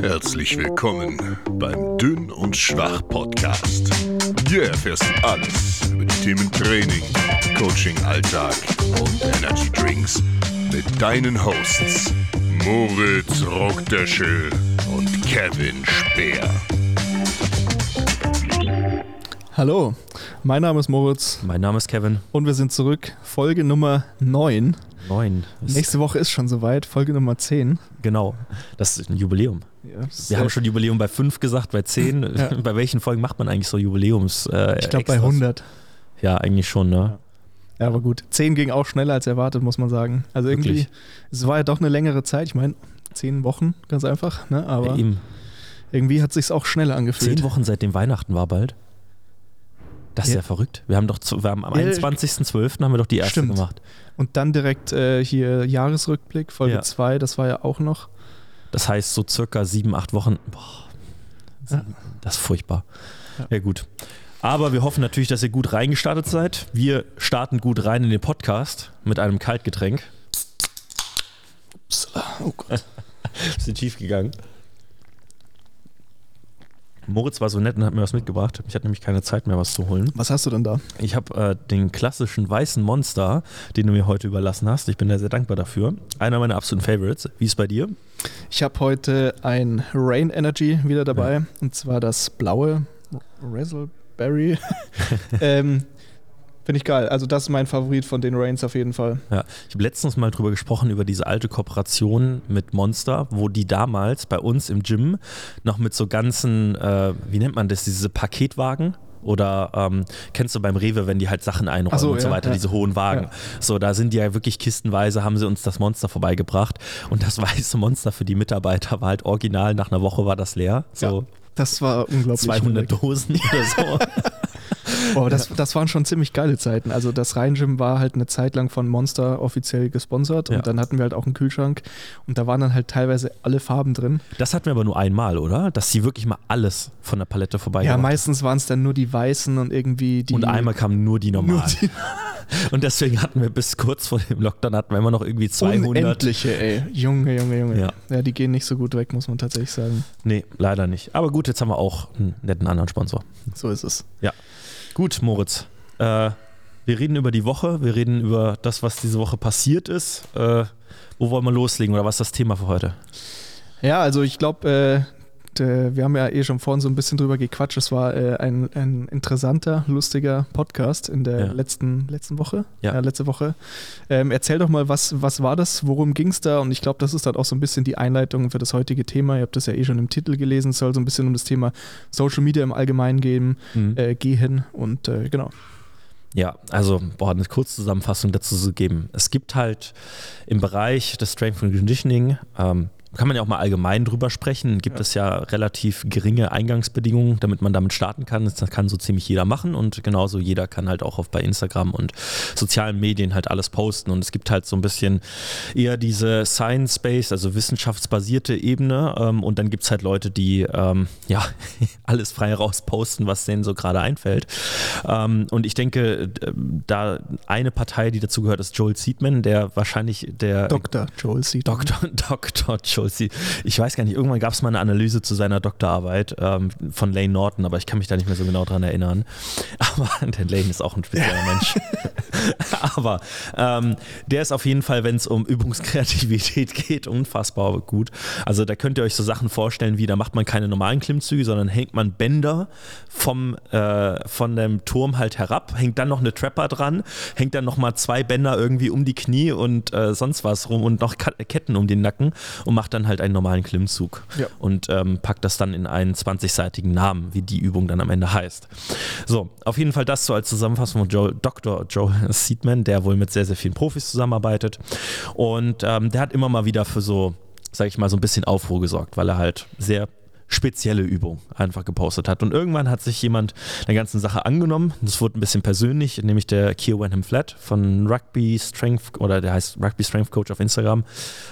Herzlich willkommen beim Dünn und Schwach Podcast. Hier erfährst du alles über die Themen Training, Coaching, Alltag und Energy Drinks mit deinen Hosts Moritz Rockdöschel und Kevin Speer. Hallo, mein Name ist Moritz Mein Name ist Kevin. und wir sind zurück. Folge Nummer 9. Neun. Nächste Woche ist schon soweit, Folge Nummer 10. Genau. Das ist ein Jubiläum. Ja, Wir haben schon Jubiläum bei fünf gesagt, bei zehn. Ja. Bei welchen Folgen macht man eigentlich so Jubiläums? Äh, Ich glaube bei Extras? 100. Ja, eigentlich schon, ne? Ja, aber gut. 10 ging auch schneller als erwartet, muss man sagen. Also irgendwie, Wirklich? es war ja doch eine längere Zeit. Ich meine, 10 Wochen, ganz einfach. Ne? Aber Ja, eben. irgendwie hat sich auch schneller angefühlt. Zehn Wochen seitdem Weihnachten war bald. Das ist ja, Ja. verrückt. Wir haben doch zu, wir haben am Ja, 21.12. haben wir doch die erste Stimmt. gemacht. Und dann direkt äh, hier Jahresrückblick, Folge Ja. 2, das war ja auch noch. Das heißt so circa sieben, acht Wochen. Boah, Ja. das ist furchtbar. Ja. Ja. gut. Aber wir hoffen natürlich, dass ihr gut reingestartet seid. Wir starten gut rein in den Podcast mit einem Kaltgetränk. Ups, oh Gott. Bisschen tief gegangen. Moritz war so nett und hat mir was mitgebracht. Ich hatte nämlich keine Zeit mehr, was zu holen. Was hast du denn da? Ich habe äh, den klassischen weißen Monster, den du mir heute überlassen hast. Ich bin da sehr dankbar dafür. Einer meiner absoluten Favorites. Wie ist bei dir? Ich habe heute ein Rain Energy wieder dabei und zwar das blaue Razzleberry. ähm, Finde ich geil. Also das ist mein Favorit von den Rains auf jeden Fall. Ja, ich habe letztens mal drüber gesprochen, über diese alte Kooperation mit Monster, wo die damals bei uns im Gym noch mit so ganzen, äh, wie nennt man das, diese Paketwagen? Oder ähm, kennst du beim Rewe, wenn die halt Sachen einräumen so, und so ja, weiter, ja. diese hohen Wagen. Ja. So, da sind die ja wirklich kistenweise, haben sie uns das Monster vorbeigebracht. Und das weiße Monster für die Mitarbeiter war halt original, nach einer Woche war das leer. So Das war unglaublich. 200 schwierig. Dosen oder so. Oh, das, das waren schon ziemlich geile Zeiten. Also das Rhein Gym war halt eine Zeit lang von Monster offiziell gesponsert und Ja. dann hatten wir halt auch einen Kühlschrank und da waren dann halt teilweise alle Farben drin. Das hatten wir aber nur einmal, oder? Dass sie wirklich mal alles von der Palette Ja, vorbeigebracht meistens waren es dann nur die weißen und irgendwie die. Und einmal kamen nur die nur normalen. die Und deswegen hatten wir bis kurz vor dem Lockdown hatten wir immer noch irgendwie 200. unendliche, ey. Junge, Junge, Junge. Ja. ja, die gehen nicht so gut weg, muss man tatsächlich sagen. Nee, leider nicht. Aber gut, jetzt haben wir auch einen netten anderen Sponsor. So ist es. Gut, Moritz. Äh, wir reden über die Woche, wir reden über das, was diese Woche passiert ist. Äh, wo wollen wir loslegen oder was ist das Thema für heute? Ja, also ich glaube, äh, d- wir haben ja eh schon vorhin so ein bisschen drüber gequatscht. Es war äh, ein, ein interessanter, lustiger Podcast in der Ja. letzten, letzten Woche. Ja. letzte Woche. Ähm, erzähl doch mal, was, was war das? Worum ging es da? Und ich glaube, das ist dann auch so ein bisschen die Einleitung für das heutige Thema. Ihr habt das ja eh schon im Titel gelesen. Es soll so ein bisschen um das Thema Social Media im Allgemeinen gehen, äh, gehen. Und äh, genau. Ja, also, boah, eine Kurzzusammenfassung dazu zu geben. Es gibt halt im Bereich des Strength and Conditioning, ähm, kann man ja auch mal allgemein drüber sprechen, gibt Ja. es ja relativ geringe Eingangsbedingungen, damit man damit starten kann. Das kann so ziemlich jeder machen und genauso jeder kann halt auch auf bei Instagram und sozialen Medien halt alles posten. Und es gibt halt so ein bisschen eher diese Science-Based, also wissenschaftsbasierte Ebene. Ähm, und dann gibt es halt Leute, die ähm, ja alles frei raus posten, was denen so gerade einfällt. Ähm, und ich denke, da eine Partei, die dazu gehört, ist Joel Seedman, der wahrscheinlich der Dr. Joel Seed. Dr. Dr. Joel Seed. Ich weiß gar nicht, irgendwann gab es mal eine Analyse zu seiner Doktorarbeit ähm, von Lane Norton, aber ich kann mich da nicht mehr so genau dran erinnern. Aber der Lane ist auch ein spezieller Mensch. aber ähm, der ist auf jeden Fall, wenn es um Übungskreativität geht, unfassbar gut. Also da könnt ihr euch so Sachen vorstellen, wie da macht man keine normalen Klimmzüge, sondern hängt man Bänder vom, äh, von dem Turm halt herab, hängt dann noch eine Trapper dran, hängt dann nochmal zwei Bänder irgendwie um die Knie und äh, sonst was rum und noch Ketten um den Nacken und macht dann halt einen normalen Klimmzug Ja. und ähm, packt das dann in einen 20-seitigen Namen, wie die Übung dann am Ende heißt. So, auf jeden Fall das so als Zusammenfassung von Joel, Dr. Joel Seedman, der wohl mit sehr, sehr vielen Profis zusammenarbeitet. Und ähm, der hat immer mal wieder für so, sag ich mal, so ein bisschen Aufruhr gesorgt, weil er halt sehr spezielle Übung einfach gepostet hat. Und irgendwann hat sich jemand der ganzen Sache angenommen. Das wurde ein bisschen persönlich, nämlich der Keir Wenham Flat von Rugby Strength oder der heißt Rugby Strength Coach auf Instagram.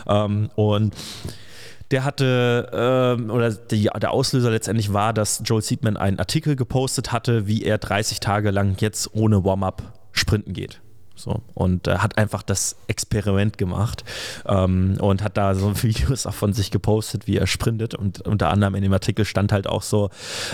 Ähm, und der hatte, ähm, oder die, der Auslöser letztendlich war, dass Joel Seedman einen Artikel gepostet hatte, wie er 30 Tage lang jetzt ohne Warm-up sprinten geht. So, und äh, hat einfach das Experiment gemacht ähm, und hat da so Videos auch von sich gepostet, wie er sprintet. Und unter anderem in dem Artikel stand halt auch so,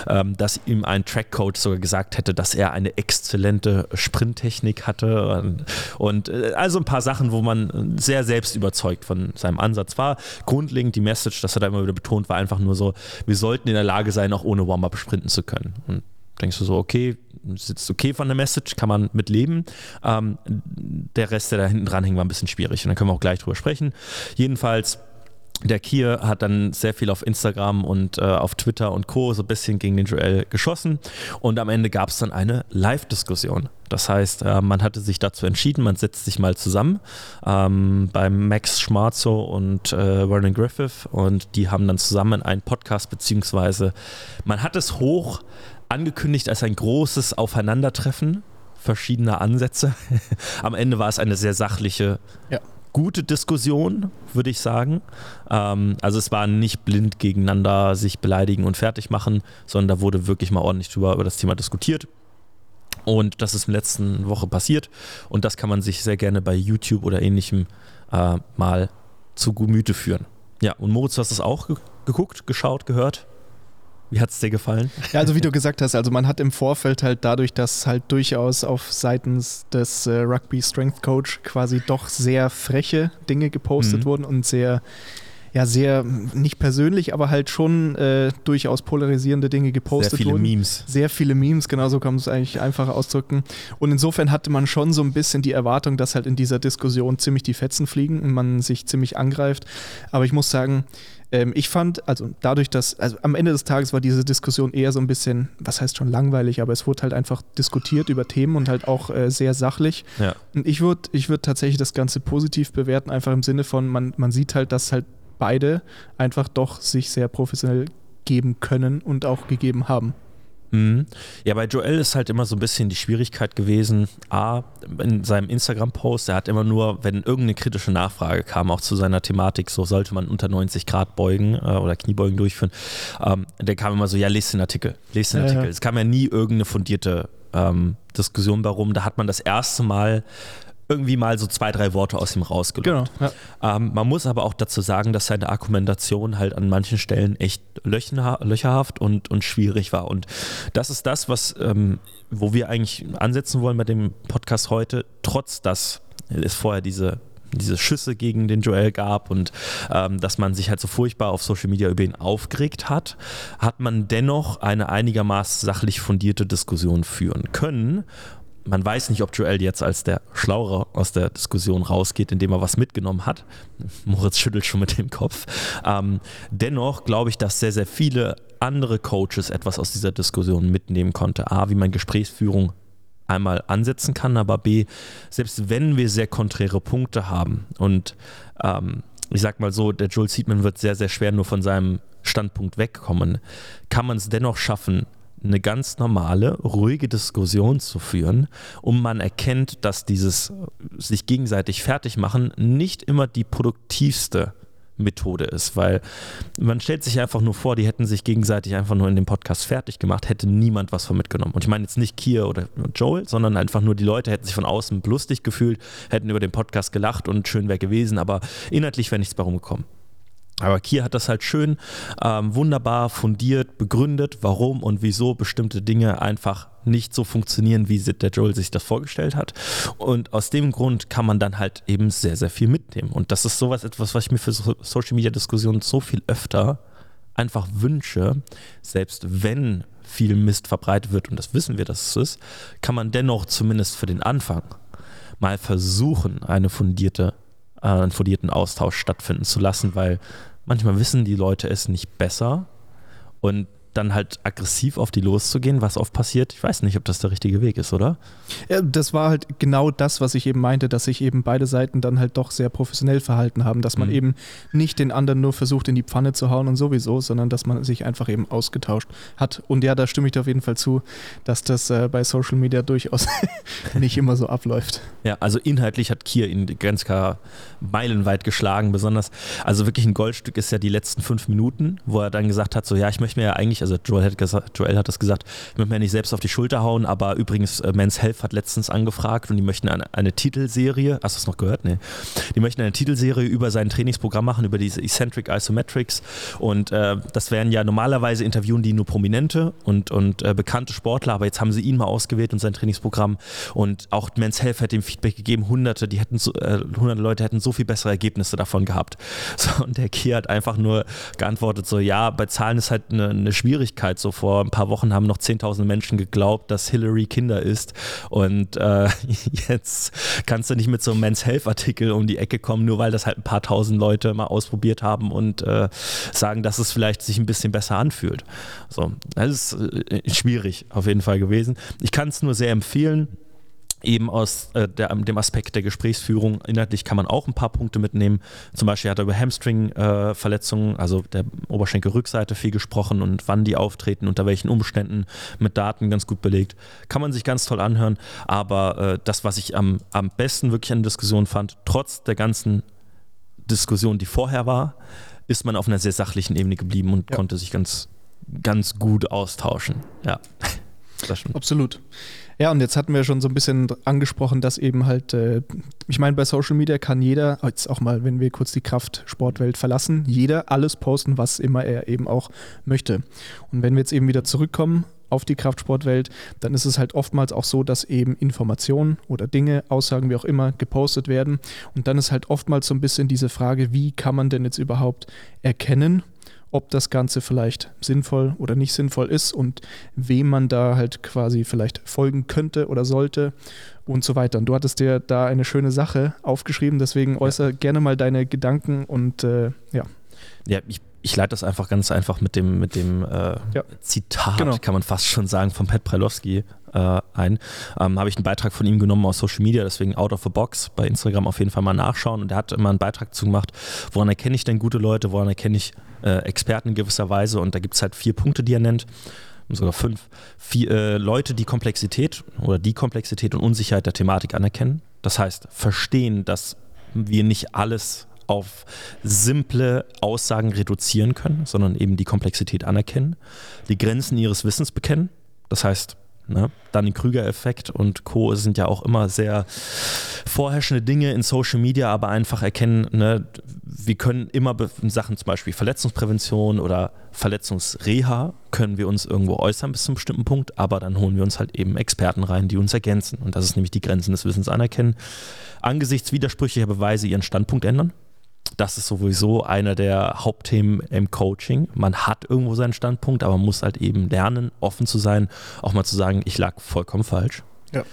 ähm, dass ihm ein Trackcoach sogar gesagt hätte, dass er eine exzellente Sprinttechnik hatte. Und, und äh, also ein paar Sachen, wo man sehr selbst überzeugt von seinem Ansatz war. Grundlegend die Message, das hat er immer wieder betont, war einfach nur so, wir sollten in der Lage sein, auch ohne Warm-up sprinten zu können. Und denkst du so, okay, sitzt okay von der Message, kann man mit leben. Ähm, der Rest, der da hinten dran hing, war ein bisschen schwierig und da können wir auch gleich drüber sprechen. Jedenfalls der Kier hat dann sehr viel auf Instagram und äh, auf Twitter und Co. so ein bisschen gegen den Joel geschossen und am Ende gab es dann eine Live-Diskussion. Das heißt, äh, man hatte sich dazu entschieden, man setzt sich mal zusammen ähm, beim Max Schmarzo und äh, Vernon Griffith und die haben dann zusammen einen Podcast, beziehungsweise man hat es hoch angekündigt als ein großes Aufeinandertreffen verschiedener Ansätze. Am Ende war es eine sehr sachliche, ja. gute Diskussion, würde ich sagen. Ähm, also es war nicht blind gegeneinander sich beleidigen und fertig machen, sondern da wurde wirklich mal ordentlich drüber über das Thema diskutiert. Und das ist in der letzten Woche passiert. Und das kann man sich sehr gerne bei YouTube oder ähnlichem äh, mal zu Gemüte führen. Ja, und Moritz, du hast das auch geguckt, geschaut, gehört? Wie hat es dir gefallen? Ja, also wie du gesagt hast, also man hat im Vorfeld halt dadurch, dass halt durchaus auf seitens des äh, Rugby Strength Coach quasi doch sehr freche Dinge gepostet mhm. wurden und sehr, ja, sehr nicht persönlich, aber halt schon äh, durchaus polarisierende Dinge gepostet wurden. Sehr viele wurden. Memes. Sehr viele Memes, genau so kann man es eigentlich einfacher ausdrücken. Und insofern hatte man schon so ein bisschen die Erwartung, dass halt in dieser Diskussion ziemlich die Fetzen fliegen und man sich ziemlich angreift. Aber ich muss sagen, ähm, ich fand, also dadurch, dass, also am Ende des Tages war diese Diskussion eher so ein bisschen, was heißt schon langweilig, aber es wurde halt einfach diskutiert über Themen und halt auch äh, sehr sachlich. Ja. Und ich würde ich würd tatsächlich das Ganze positiv bewerten, einfach im Sinne von, man, man sieht halt, dass halt beide einfach doch sich sehr professionell geben können und auch gegeben haben. Mhm. Ja, bei Joel ist halt immer so ein bisschen die Schwierigkeit gewesen, A, in seinem Instagram-Post, er hat immer nur, wenn irgendeine kritische Nachfrage kam, auch zu seiner Thematik, so sollte man unter 90 Grad beugen äh, oder Kniebeugen durchführen, ähm, der kam immer so, ja, lest den Artikel, lest den ja, Artikel. Ja. Es kam ja nie irgendeine fundierte ähm, Diskussion darum, da hat man das erste Mal irgendwie mal so zwei, drei Worte aus ihm rausgelockt. Genau, ja. ähm, man muss aber auch dazu sagen, dass seine Argumentation halt an manchen Stellen echt löcherhaft und, und schwierig war. Und das ist das, was, ähm, wo wir eigentlich ansetzen wollen bei dem Podcast heute, trotz dass es vorher diese diese Schüsse gegen den Joel gab und ähm, dass man sich halt so furchtbar auf Social Media über ihn aufgeregt hat, hat man dennoch eine einigermaßen sachlich fundierte Diskussion führen können man weiß nicht, ob Joel jetzt als der Schlauere aus der Diskussion rausgeht, indem er was mitgenommen hat. Moritz schüttelt schon mit dem Kopf. Ähm, dennoch glaube ich, dass sehr, sehr viele andere Coaches etwas aus dieser Diskussion mitnehmen konnte. A, wie man Gesprächsführung einmal ansetzen kann, aber B, selbst wenn wir sehr konträre Punkte haben und ähm, ich sag mal so, der Joel Seedman wird sehr, sehr schwer nur von seinem Standpunkt wegkommen, kann man es dennoch schaffen, eine ganz normale, ruhige Diskussion zu führen und man erkennt, dass dieses sich gegenseitig fertig machen nicht immer die produktivste Methode ist, weil man stellt sich einfach nur vor, die hätten sich gegenseitig einfach nur in dem Podcast fertig gemacht, hätte niemand was von mitgenommen. Und ich meine jetzt nicht Kier oder Joel, sondern einfach nur die Leute hätten sich von außen lustig gefühlt, hätten über den Podcast gelacht und schön wäre gewesen, aber inhaltlich wäre nichts bei rumgekommen. Aber Kier hat das halt schön, ähm, wunderbar fundiert, begründet, warum und wieso bestimmte Dinge einfach nicht so funktionieren, wie der Joel sich das vorgestellt hat. Und aus dem Grund kann man dann halt eben sehr, sehr viel mitnehmen. Und das ist sowas etwas, was ich mir für Social Media Diskussionen so viel öfter einfach wünsche, selbst wenn viel Mist verbreitet wird, und das wissen wir, dass es ist, kann man dennoch zumindest für den Anfang mal versuchen, eine fundierte äh, einen fundierten Austausch stattfinden zu lassen, weil manchmal wissen die Leute es nicht besser. Und dann halt aggressiv auf die loszugehen, was oft passiert. Ich weiß nicht, ob das der richtige Weg ist, oder? Ja, das war halt genau das, was ich eben meinte, dass sich eben beide Seiten dann halt doch sehr professionell verhalten haben, dass man mhm. eben nicht den anderen nur versucht in die Pfanne zu hauen und sowieso, sondern dass man sich einfach eben ausgetauscht hat. Und ja, da stimme ich dir auf jeden Fall zu, dass das äh, bei Social Media durchaus nicht immer so abläuft. Ja, also inhaltlich hat Kier ihn ganz klar meilenweit geschlagen, besonders, also wirklich ein Goldstück ist ja die letzten fünf Minuten, wo er dann gesagt hat, so ja, ich möchte mir ja eigentlich, Also Joel hat, Joel hat das gesagt, ich möchte mir nicht selbst auf die Schulter hauen, aber übrigens, äh, Men's Health hat letztens angefragt und die möchten eine, eine Titelserie, hast du es noch gehört? Nee. Die möchten eine Titelserie über sein Trainingsprogramm machen, über diese Eccentric Isometrics und äh, das wären ja normalerweise interviewen die nur Prominente und, und äh, bekannte Sportler, aber jetzt haben sie ihn mal ausgewählt und sein Trainingsprogramm und auch Men's Health hat ihm Feedback gegeben, hunderte, die hätten so, äh, hunderte Leute hätten so viel bessere Ergebnisse davon gehabt. So, und der Kier hat einfach nur geantwortet so, ja, bei Zahlen ist halt eine, eine Schwierigkeit. So vor ein paar Wochen haben noch 10.000 Menschen geglaubt, dass Hillary Kinder ist und äh, jetzt kannst du nicht mit so einem Men's Health Artikel um die Ecke kommen, nur weil das halt ein paar tausend Leute mal ausprobiert haben und äh, sagen, dass es vielleicht sich ein bisschen besser anfühlt. So, das ist äh, schwierig auf jeden Fall gewesen. Ich kann es nur sehr empfehlen eben aus äh, der, dem Aspekt der Gesprächsführung. Inhaltlich kann man auch ein paar Punkte mitnehmen. Zum Beispiel hat er über Hamstring-Verletzungen, äh, also der Oberschenkelrückseite viel gesprochen und wann die auftreten, unter welchen Umständen, mit Daten ganz gut belegt. Kann man sich ganz toll anhören. Aber äh, das, was ich am, am besten wirklich an der Diskussion fand, trotz der ganzen Diskussion, die vorher war, ist man auf einer sehr sachlichen Ebene geblieben und ja. konnte sich ganz, ganz gut austauschen. Ja, das stimmt. Absolut. Ja, und jetzt hatten wir schon so ein bisschen angesprochen, dass eben halt, äh, ich meine, bei Social Media kann jeder, jetzt auch mal, wenn wir kurz die Kraftsportwelt verlassen, jeder alles posten, was immer er eben auch möchte. Und wenn wir jetzt eben wieder zurückkommen auf die Kraftsportwelt, dann ist es halt oftmals auch so, dass eben Informationen oder Dinge, Aussagen, wie auch immer, gepostet werden. Und dann ist halt oftmals so ein bisschen diese Frage, wie kann man denn jetzt überhaupt erkennen, ob das Ganze vielleicht sinnvoll oder nicht sinnvoll ist und wem man da halt quasi vielleicht folgen könnte oder sollte und so weiter. Und du hattest dir da eine schöne Sache aufgeschrieben, deswegen äußere ja. gerne mal deine Gedanken und äh, ja. Ja, ich, ich leite das einfach ganz einfach mit dem, mit dem äh, ja. Zitat, genau. kann man fast schon sagen, von Pat Prelowski äh, ein. Ähm, Habe ich einen Beitrag von ihm genommen aus Social Media, deswegen out of the box bei Instagram auf jeden Fall mal nachschauen. Und er hat immer einen Beitrag zu gemacht, woran erkenne ich denn gute Leute, woran erkenne ich äh, Experten in gewisser Weise. Und da gibt es halt vier Punkte, die er nennt sogar fünf, vier, äh, Leute, die Komplexität oder die Komplexität und Unsicherheit der Thematik anerkennen. Das heißt, verstehen, dass wir nicht alles auf simple Aussagen reduzieren können, sondern eben die Komplexität anerkennen, die Grenzen ihres Wissens bekennen. Das heißt, Ne? Dann den Krüger-Effekt und Co. sind ja auch immer sehr vorherrschende Dinge in Social Media, aber einfach erkennen, ne, wir können immer Sachen zum Beispiel Verletzungsprävention oder Verletzungsreha können wir uns irgendwo äußern bis zu einem bestimmten Punkt, aber dann holen wir uns halt eben Experten rein, die uns ergänzen. Und das ist nämlich die Grenzen des Wissens anerkennen. Angesichts widersprüchlicher Beweise ihren Standpunkt ändern das ist sowieso einer der Hauptthemen im Coaching. Man hat irgendwo seinen Standpunkt, aber man muss halt eben lernen, offen zu sein, auch mal zu sagen, ich lag vollkommen falsch. Ja.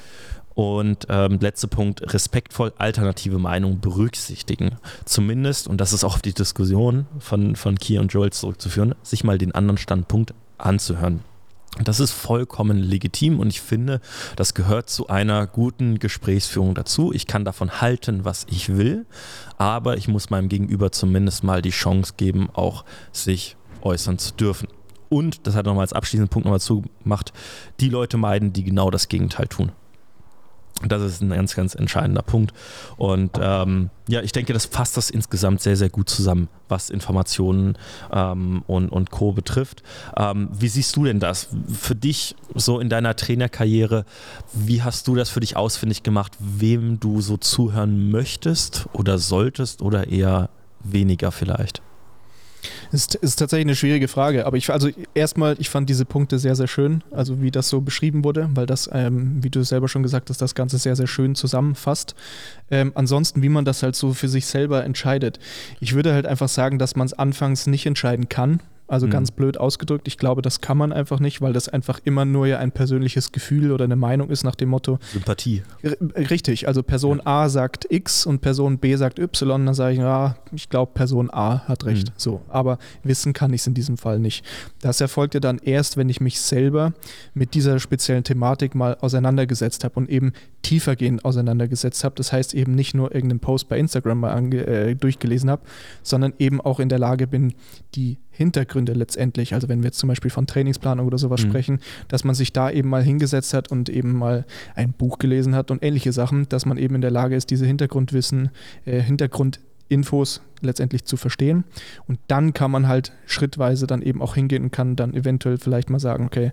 Und ähm, letzter Punkt, respektvoll alternative Meinungen berücksichtigen. Zumindest, und das ist auch auf die Diskussion von, von Kier und Joel zurückzuführen, sich mal den anderen Standpunkt anzuhören. Das ist vollkommen legitim und ich finde, das gehört zu einer guten Gesprächsführung dazu. Ich kann davon halten, was ich will, aber ich muss meinem Gegenüber zumindest mal die Chance geben, auch sich äußern zu dürfen. Und, das hat nochmal als abschließenden Punkt nochmal zugemacht, die Leute meiden, die genau das Gegenteil tun. Das ist ein ganz, ganz entscheidender Punkt. Und ähm, ja, ich denke, das fasst das insgesamt sehr, sehr gut zusammen, was Informationen ähm, und, und Co. betrifft. Ähm, wie siehst du denn das? Für dich so in deiner Trainerkarriere, wie hast du das für dich ausfindig gemacht, wem du so zuhören möchtest oder solltest oder eher weniger vielleicht? Ist, ist tatsächlich eine schwierige Frage, aber ich, also erstmal, ich fand diese Punkte sehr, sehr schön, also wie das so beschrieben wurde, weil das, ähm, wie du selber schon gesagt hast, das Ganze sehr, sehr schön zusammenfasst. Ähm, ansonsten, wie man das halt so für sich selber entscheidet. Ich würde halt einfach sagen, dass man es anfangs nicht entscheiden kann, also mhm. ganz blöd ausgedrückt, ich glaube, das kann man einfach nicht, weil das einfach immer nur ja ein persönliches Gefühl oder eine Meinung ist nach dem Motto. Sympathie. Richtig, also Person ja. A sagt X und Person B sagt Y, dann sage ich, ja, ich glaube, Person A hat recht. Mhm. So, aber wissen kann ich es in diesem Fall nicht. Das erfolgt ja dann erst, wenn ich mich selber mit dieser speziellen Thematik mal auseinandergesetzt habe und eben tiefergehend auseinandergesetzt habe. Das heißt eben nicht nur irgendeinen Post bei Instagram mal äh, durchgelesen habe, sondern eben auch in der Lage bin, die Hintergründe letztendlich, also wenn wir jetzt zum Beispiel von Trainingsplanung oder sowas mhm. sprechen, dass man sich da eben mal hingesetzt hat und eben mal ein Buch gelesen hat und ähnliche Sachen, dass man eben in der Lage ist, diese Hintergrundwissen, äh, Hintergrund Infos letztendlich zu verstehen. Und dann kann man halt schrittweise dann eben auch hingehen und kann dann eventuell vielleicht mal sagen, okay,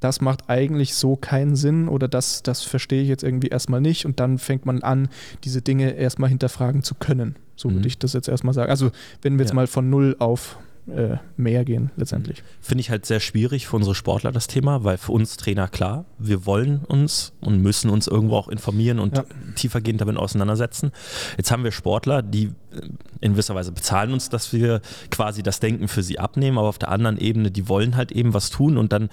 das macht eigentlich so keinen Sinn oder das, das verstehe ich jetzt irgendwie erstmal nicht. Und dann fängt man an, diese Dinge erstmal hinterfragen zu können. So mhm. würde ich das jetzt erstmal sagen. Also wenn wir jetzt ja. mal von null auf äh, mehr gehen letztendlich. Finde ich halt sehr schwierig für unsere Sportler das Thema, weil für uns Trainer klar, wir wollen uns und müssen uns irgendwo auch informieren und ja. tiefergehend damit auseinandersetzen. Jetzt haben wir Sportler, die äh, in gewisser Weise bezahlen uns, dass wir quasi das Denken für sie abnehmen, aber auf der anderen Ebene, die wollen halt eben was tun und dann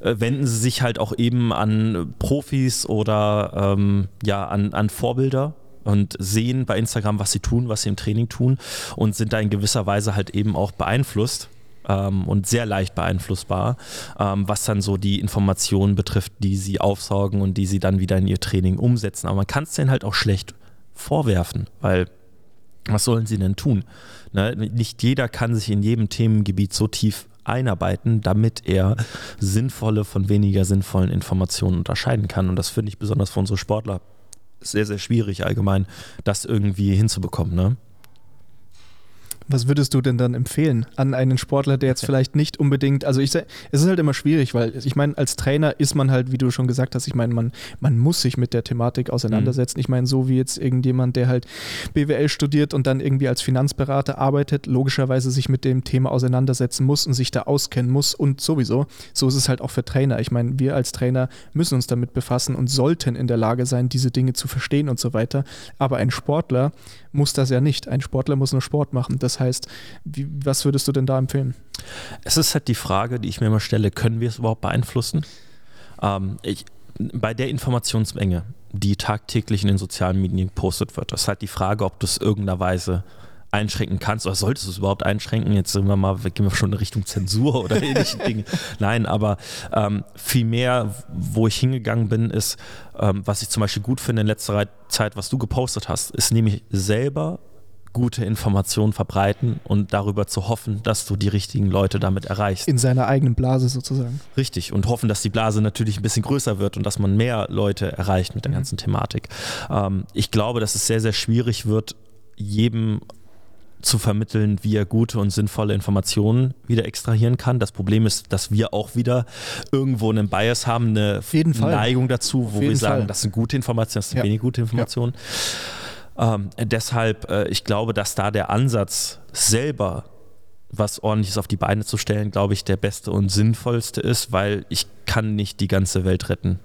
äh, wenden sie sich halt auch eben an Profis oder ähm, ja an, an Vorbilder und sehen bei Instagram, was sie tun, was sie im Training tun und sind da in gewisser Weise halt eben auch beeinflusst ähm, und sehr leicht beeinflussbar, ähm, was dann so die Informationen betrifft, die sie aufsaugen und die sie dann wieder in ihr Training umsetzen. Aber man kann es denen halt auch schlecht vorwerfen, weil was sollen sie denn tun? Ne? Nicht jeder kann sich in jedem Themengebiet so tief einarbeiten, damit er sinnvolle von weniger sinnvollen Informationen unterscheiden kann. Und das finde ich besonders für unsere Sportler sehr, sehr schwierig allgemein, das irgendwie hinzubekommen. Ne? Was würdest du denn dann empfehlen an einen Sportler, der jetzt vielleicht nicht unbedingt, also ich es ist halt immer schwierig, weil ich meine, als Trainer ist man halt, wie du schon gesagt hast, ich meine, man, man muss sich mit der Thematik auseinandersetzen. Mhm. Ich meine, so wie jetzt irgendjemand, der halt BWL studiert und dann irgendwie als Finanzberater arbeitet, logischerweise sich mit dem Thema auseinandersetzen muss und sich da auskennen muss und sowieso. So ist es halt auch für Trainer. Ich meine, wir als Trainer müssen uns damit befassen und sollten in der Lage sein, diese Dinge zu verstehen und so weiter. Aber ein Sportler muss das ja nicht. Ein Sportler muss nur Sport machen. Das heißt, wie, was würdest du denn da empfehlen? Es ist halt die Frage, die ich mir immer stelle, können wir es überhaupt beeinflussen? Ähm, ich, bei der Informationsmenge, die tagtäglich in den sozialen Medien gepostet wird, ist halt die Frage, ob du es irgendeiner Weise einschränken kannst oder solltest du es überhaupt einschränken? Jetzt sind wir mal, gehen wir schon in Richtung Zensur oder ähnliche Dinge. Nein, aber ähm, vielmehr, wo ich hingegangen bin, ist, ähm, was ich zum Beispiel gut finde in letzter Zeit, was du gepostet hast, ist nämlich selber gute Informationen verbreiten und darüber zu hoffen, dass du die richtigen Leute damit erreichst. In seiner eigenen Blase sozusagen. Richtig. Und hoffen, dass die Blase natürlich ein bisschen größer wird und dass man mehr Leute erreicht mit der mhm. ganzen Thematik. Ähm, ich glaube, dass es sehr, sehr schwierig wird, jedem zu vermitteln, wie er gute und sinnvolle Informationen wieder extrahieren kann. Das Problem ist, dass wir auch wieder irgendwo einen Bias haben, eine Neigung dazu, wo wir sagen, Fall. das sind gute Informationen, das sind ja. wenig gute Informationen. Ja. Ähm, deshalb, äh, ich glaube, dass da der Ansatz selber was ordentliches auf die Beine zu stellen, glaube ich, der beste und sinnvollste ist, weil ich kann nicht die ganze Welt retten.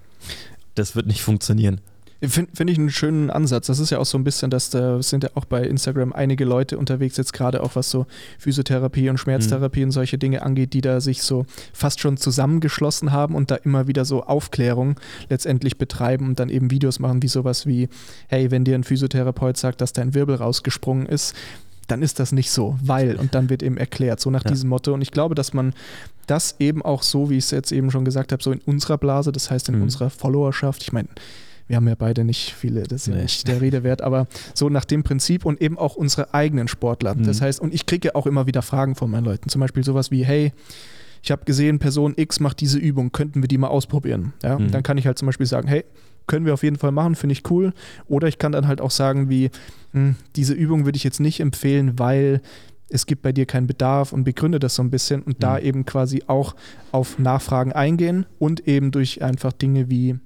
Das wird nicht funktionieren. Finde find ich einen schönen Ansatz. Das ist ja auch so ein bisschen, dass da sind ja auch bei Instagram einige Leute unterwegs, jetzt gerade auch was so Physiotherapie und Schmerztherapie mhm. und solche Dinge angeht, die da sich so fast schon zusammengeschlossen haben und da immer wieder so Aufklärung letztendlich betreiben und dann eben Videos machen, wie sowas wie, hey, wenn dir ein Physiotherapeut sagt, dass dein Wirbel rausgesprungen ist, dann ist das nicht so, weil, und dann wird eben erklärt, so nach ja. diesem Motto. Und ich glaube, dass man das eben auch so, wie ich es jetzt eben schon gesagt habe, so in unserer Blase, das heißt in mhm. unserer Followerschaft, ich meine, wir haben ja beide nicht viele, das ist nee. ja nicht der Rede wert, aber so nach dem Prinzip und eben auch unsere eigenen Sportler. Mhm. Das heißt, und ich kriege ja auch immer wieder Fragen von meinen Leuten, zum Beispiel sowas wie, hey, ich habe gesehen, Person X macht diese Übung, könnten wir die mal ausprobieren? Ja? Mhm. Dann kann ich halt zum Beispiel sagen, hey, können wir auf jeden Fall machen, finde ich cool. Oder ich kann dann halt auch sagen, wie, mh, hm, diese Übung würde ich jetzt nicht empfehlen, weil es gibt bei dir keinen Bedarf und begründe das so ein bisschen und mhm. da eben quasi auch auf Nachfragen eingehen und eben durch einfach Dinge wie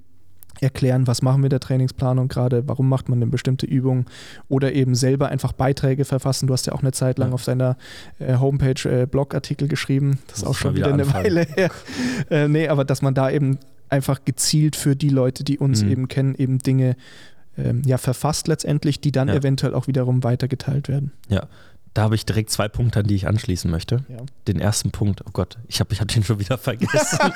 erklären, was machen wir der Trainingsplanung gerade, warum macht man eine bestimmte Übung oder eben selber einfach Beiträge verfassen. Du hast ja auch eine Zeit lang ja. auf deiner äh, Homepage äh, Blogartikel geschrieben, das ist auch schon wieder, wieder eine Weile her. Äh, nee, aber dass man da eben einfach gezielt für die Leute, die uns mhm. eben kennen, eben Dinge ähm, ja verfasst letztendlich, die dann ja. eventuell auch wiederum weitergeteilt werden. Ja, da habe ich direkt zwei Punkte, an die ich anschließen möchte. Ja. Den ersten Punkt, oh Gott, ich habe ich hab den schon wieder vergessen.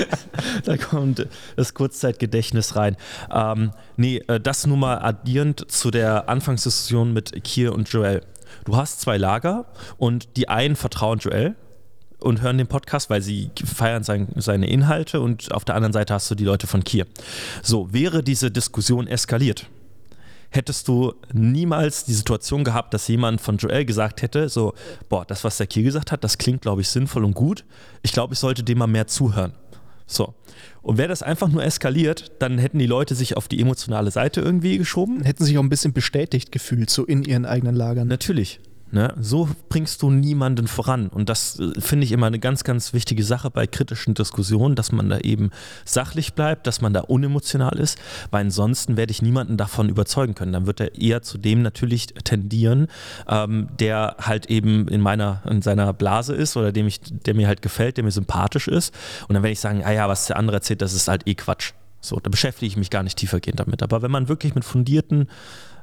da kommt das Kurzzeitgedächtnis rein. Ähm, nee, äh, das nur mal addierend zu der Anfangsdiskussion mit Kier und Joel. Du hast zwei Lager und die einen vertrauen Joel und hören den Podcast, weil sie feiern sein, seine Inhalte und auf der anderen Seite hast du die Leute von Kier. So, wäre diese Diskussion eskaliert, hättest du niemals die Situation gehabt, dass jemand von Joel gesagt hätte, so, boah, das, was der Kiel gesagt hat, das klingt, glaube ich, sinnvoll und gut. Ich glaube, ich sollte dem mal mehr zuhören. So. Und wäre das einfach nur eskaliert, dann hätten die Leute sich auf die emotionale Seite irgendwie geschoben. Hätten sich auch ein bisschen bestätigt gefühlt, so in ihren eigenen Lagern. Natürlich. Ne? So bringst du niemanden voran. Und das äh, finde ich immer eine ganz, ganz wichtige Sache bei kritischen Diskussionen, dass man da eben sachlich bleibt, dass man da unemotional ist, weil ansonsten werde ich niemanden davon überzeugen können. Dann wird er eher zu dem natürlich tendieren, ähm, der halt eben in meiner, in seiner Blase ist oder dem ich, der mir halt gefällt, der mir sympathisch ist. Und dann werde ich sagen, ah ja, was der andere erzählt, das ist halt eh Quatsch. So, da beschäftige ich mich gar nicht tiefergehend damit. Aber wenn man wirklich mit fundierten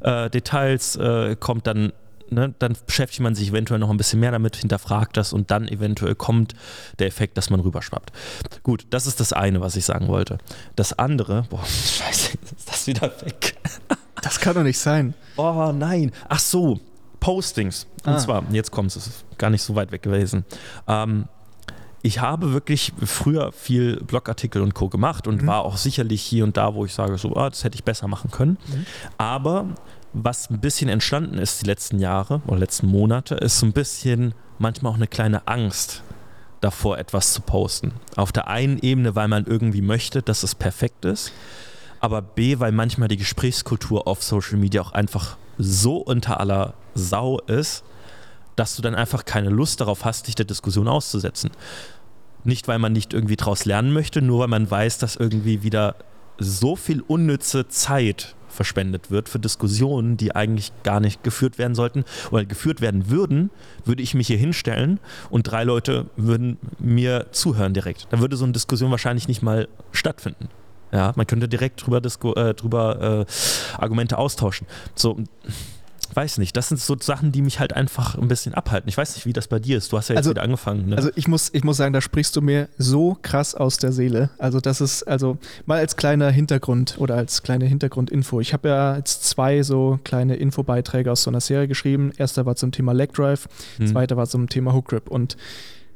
äh, Details äh, kommt, dann ne, dann beschäftigt man sich eventuell noch ein bisschen mehr damit, hinterfragt das und dann eventuell kommt der Effekt, dass man rüberschwappt. Gut, das ist das eine, was ich sagen wollte. Das andere, boah, scheiße, ist das wieder weg. Das kann doch nicht sein. Oh nein, ach so, Postings. Und Ah. zwar, jetzt kommt es, ist gar nicht so weit weg gewesen. Ähm, ich habe wirklich früher viel Blogartikel und Co. gemacht und war auch sicherlich hier und da, wo ich sage, so, ah, das hätte ich besser machen können. Aber was ein bisschen entstanden ist die letzten Jahre oder letzten Monate, ist so ein bisschen manchmal auch eine kleine Angst davor, etwas zu posten. Auf der einen Ebene, weil man irgendwie möchte, dass es perfekt ist, aber B, weil manchmal die Gesprächskultur auf Social Media auch einfach so unter aller Sau ist, dass du dann einfach keine Lust darauf hast, dich der Diskussion auszusetzen. Nicht, weil man nicht irgendwie daraus lernen möchte, nur weil man weiß, dass irgendwie wieder so viel unnütze Zeit verschwendet wird für Diskussionen, die eigentlich gar nicht geführt werden sollten oder geführt werden würden, würde ich mich hier hinstellen und drei Leute würden mir zuhören direkt. Dann würde so eine Diskussion wahrscheinlich nicht mal stattfinden. Ja, man könnte direkt drüber, Disku äh, drüber äh, Argumente austauschen. So, weiß nicht, das sind so Sachen, die mich halt einfach ein bisschen abhalten. Ich weiß nicht, wie das bei dir ist. Du hast ja jetzt Also- wieder angefangen. Ne? Also ich muss, ich muss sagen, da sprichst du mir so krass aus der Seele. Also das ist, also mal als kleiner Hintergrund oder als kleine Hintergrundinfo. Ich habe ja jetzt zwei so kleine Infobeiträge aus so einer Serie geschrieben. Erster war zum Thema Leg Drive, Hm. zweiter war zum Thema Hook Grip. Und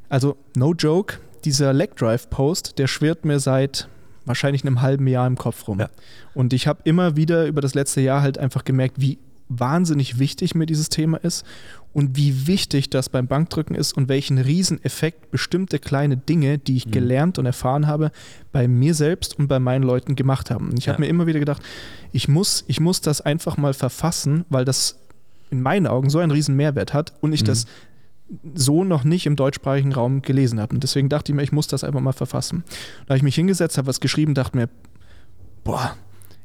also no joke, dieser Leg Drive Post, der schwirrt mir seit wahrscheinlich einem halben Jahr im Kopf rum. Ja. Und ich habe immer wieder über das letzte Jahr halt einfach gemerkt, wie wahnsinnig wichtig mir dieses Thema ist und wie wichtig das beim Bankdrücken ist und welchen Rieseneffekt bestimmte kleine Dinge, die ich Mhm. gelernt und erfahren habe, bei mir selbst und bei meinen Leuten gemacht haben. Und ich habe Ja. mir immer wieder gedacht, ich muss, ich muss das einfach mal verfassen, weil das in meinen Augen so einen riesen Mehrwert hat und ich Mhm. das so noch nicht im deutschsprachigen Raum gelesen habe. Und deswegen dachte ich mir, ich muss das einfach mal verfassen. Da habe ich mich hingesetzt, habe was geschrieben, dachte mir, boah,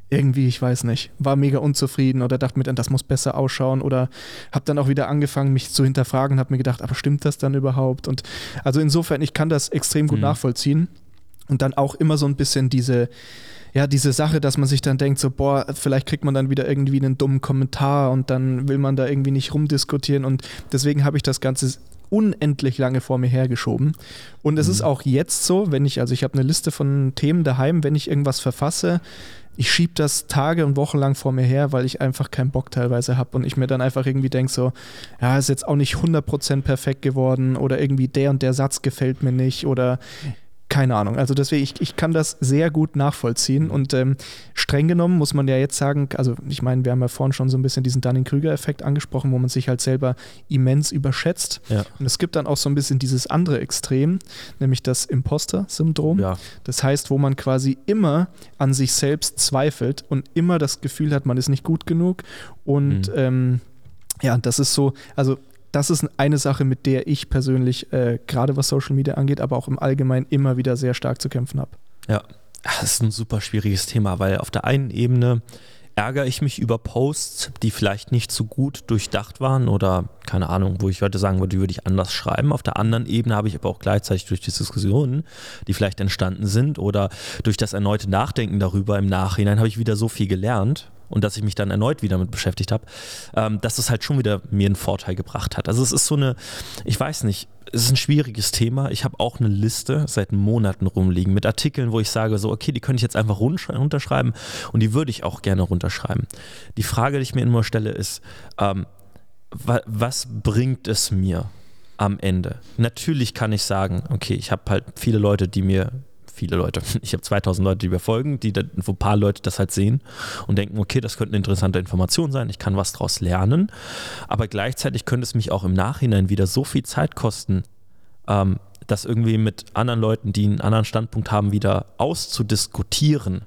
irgendwie, ich weiß nicht, war mega unzufrieden oder dachte mir dann, das muss besser ausschauen oder habe dann auch wieder angefangen, mich zu hinterfragen und habe mir gedacht, aber stimmt das dann überhaupt? Und also insofern, ich kann das extrem gut Mhm. nachvollziehen und dann auch immer so ein bisschen diese, ja, diese Sache, dass man sich dann denkt, so, boah, vielleicht kriegt man dann wieder irgendwie einen dummen Kommentar und dann will man da irgendwie nicht rumdiskutieren und deswegen habe ich das Ganze unendlich lange vor mir hergeschoben. Und es Mhm. ist auch jetzt so, wenn ich, also ich habe eine Liste von Themen daheim, wenn ich irgendwas verfasse, ich schiebe das Tage und Wochen lang vor mir her, weil ich einfach keinen Bock teilweise habe und ich mir dann einfach irgendwie denke so, ja, ist jetzt auch nicht 100% perfekt geworden oder irgendwie der und der Satz gefällt mir nicht oder keine Ahnung. Also deswegen, ich, ich kann das sehr gut nachvollziehen und ähm, streng genommen muss man ja jetzt sagen, also ich meine, wir haben ja vorhin schon so ein bisschen diesen Dunning-Krüger-Effekt angesprochen, wo man sich halt selber immens überschätzt. ja. Und es gibt dann auch so ein bisschen dieses andere Extrem, nämlich das Imposter-Syndrom. ja. Das heißt, wo man quasi immer an sich selbst zweifelt und immer das Gefühl hat, man ist nicht gut genug. Und Mhm. ähm, ja, das ist so, also das ist eine Sache, mit der ich persönlich, äh, gerade was Social Media angeht, aber auch im Allgemeinen immer wieder sehr stark zu kämpfen habe. Ja, das ist ein super schwieriges Thema, weil auf der einen Ebene ärgere ich mich über Posts, die vielleicht nicht so gut durchdacht waren oder keine Ahnung, wo ich heute sagen würde, die würde ich anders schreiben. Auf der anderen Ebene habe ich aber auch gleichzeitig durch die Diskussionen, die vielleicht entstanden sind oder durch das erneute Nachdenken darüber im Nachhinein habe ich wieder so viel gelernt und dass ich mich dann erneut wieder damit beschäftigt habe, ähm, dass es halt schon wieder mir einen Vorteil gebracht hat. Also es ist so eine, ich weiß nicht, es ist ein schwieriges Thema. Ich habe auch eine Liste seit Monaten rumliegen mit Artikeln, wo ich sage, so, okay, die könnte ich jetzt einfach runtersch- runterschreiben und die würde ich auch gerne runterschreiben. Die Frage, die ich mir immer stelle, ist, ähm, wa was bringt es mir am Ende? Natürlich kann ich sagen, okay, ich habe halt viele Leute, die mir viele Leute. Ich habe 2000 Leute, die mir folgen, die, wo ein paar Leute das halt sehen und denken, okay, das könnte eine interessante Information sein, ich kann was daraus lernen. Aber gleichzeitig könnte es mich auch im Nachhinein wieder so viel Zeit kosten, ähm, das irgendwie mit anderen Leuten, die einen anderen Standpunkt haben, wieder auszudiskutieren,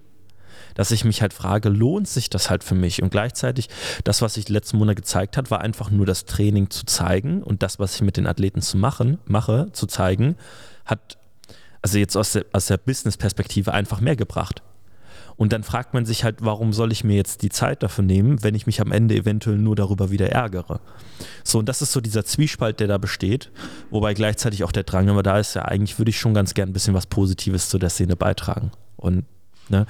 dass ich mich halt frage, lohnt sich das halt für mich? Und gleichzeitig, das, was sich die letzten Monate gezeigt hat, war einfach nur das Training zu zeigen und das, was ich mit den Athleten zu machen, mache, zu zeigen, hat also jetzt aus der, aus der Business-Perspektive einfach mehr gebracht. Und dann fragt man sich halt, warum soll ich mir jetzt die Zeit dafür nehmen, wenn ich mich am Ende eventuell nur darüber wieder ärgere. So, und das ist so dieser Zwiespalt, der da besteht, wobei gleichzeitig auch der Drang immer da ist, ja, eigentlich würde ich schon ganz gern ein bisschen was Positives zu der Szene beitragen. Und ne,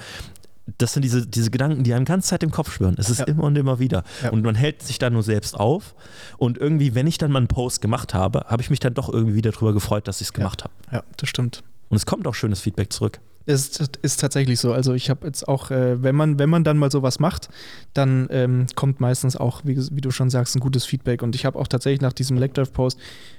das sind diese, diese Gedanken, die einem ganz Zeit im Kopf schwören. Es ist ja. immer und immer wieder. Ja. Und man hält sich da nur selbst auf. Und irgendwie, wenn ich dann mal einen Post gemacht habe, habe ich mich dann doch irgendwie wieder darüber gefreut, dass ich es gemacht ja. habe. Ja, das stimmt. Und es kommt auch schönes Feedback zurück. Es ist, ist tatsächlich so. Also ich habe jetzt auch, äh, wenn man, wenn man dann mal sowas macht, dann ähm, kommt meistens auch, wie, wie, du schon sagst, ein gutes Feedback. Und ich habe auch tatsächlich nach diesem Lectdive-Post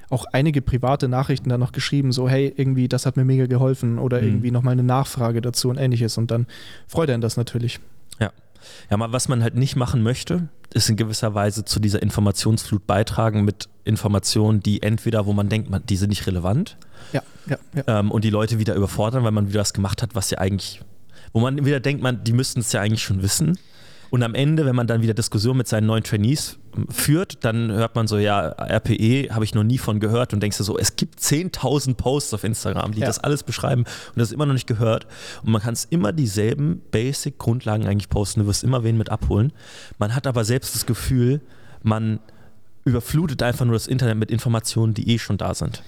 auch einige private Nachrichten dann noch geschrieben, so hey, irgendwie, das hat mir mega geholfen oder mhm. irgendwie nochmal eine Nachfrage dazu und ähnliches. Und dann freut einen das natürlich. Ja. Ja, mal was man halt nicht machen möchte, ist in gewisser Weise zu dieser Informationsflut beitragen mit Informationen, die entweder, wo man denkt, man, die sind nicht relevant, ja, ja, ja. Ähm, und die Leute wieder überfordern, weil man wieder was gemacht hat, was ja eigentlich, wo man wieder denkt, man, die müssten es ja eigentlich schon wissen. Und am Ende, wenn man dann wieder Diskussionen mit seinen neuen Trainees führt, dann hört man so, ja, RPE habe ich noch nie von gehört und denkst du so, es gibt 10.000 Posts auf Instagram, die ja. das alles beschreiben und das ist immer noch nicht gehört. Und man kann es immer dieselben Basic-Grundlagen eigentlich posten, du wirst immer wen mit abholen. Man hat aber selbst das Gefühl, man überflutet einfach nur das Internet mit Informationen, die eh schon da sind.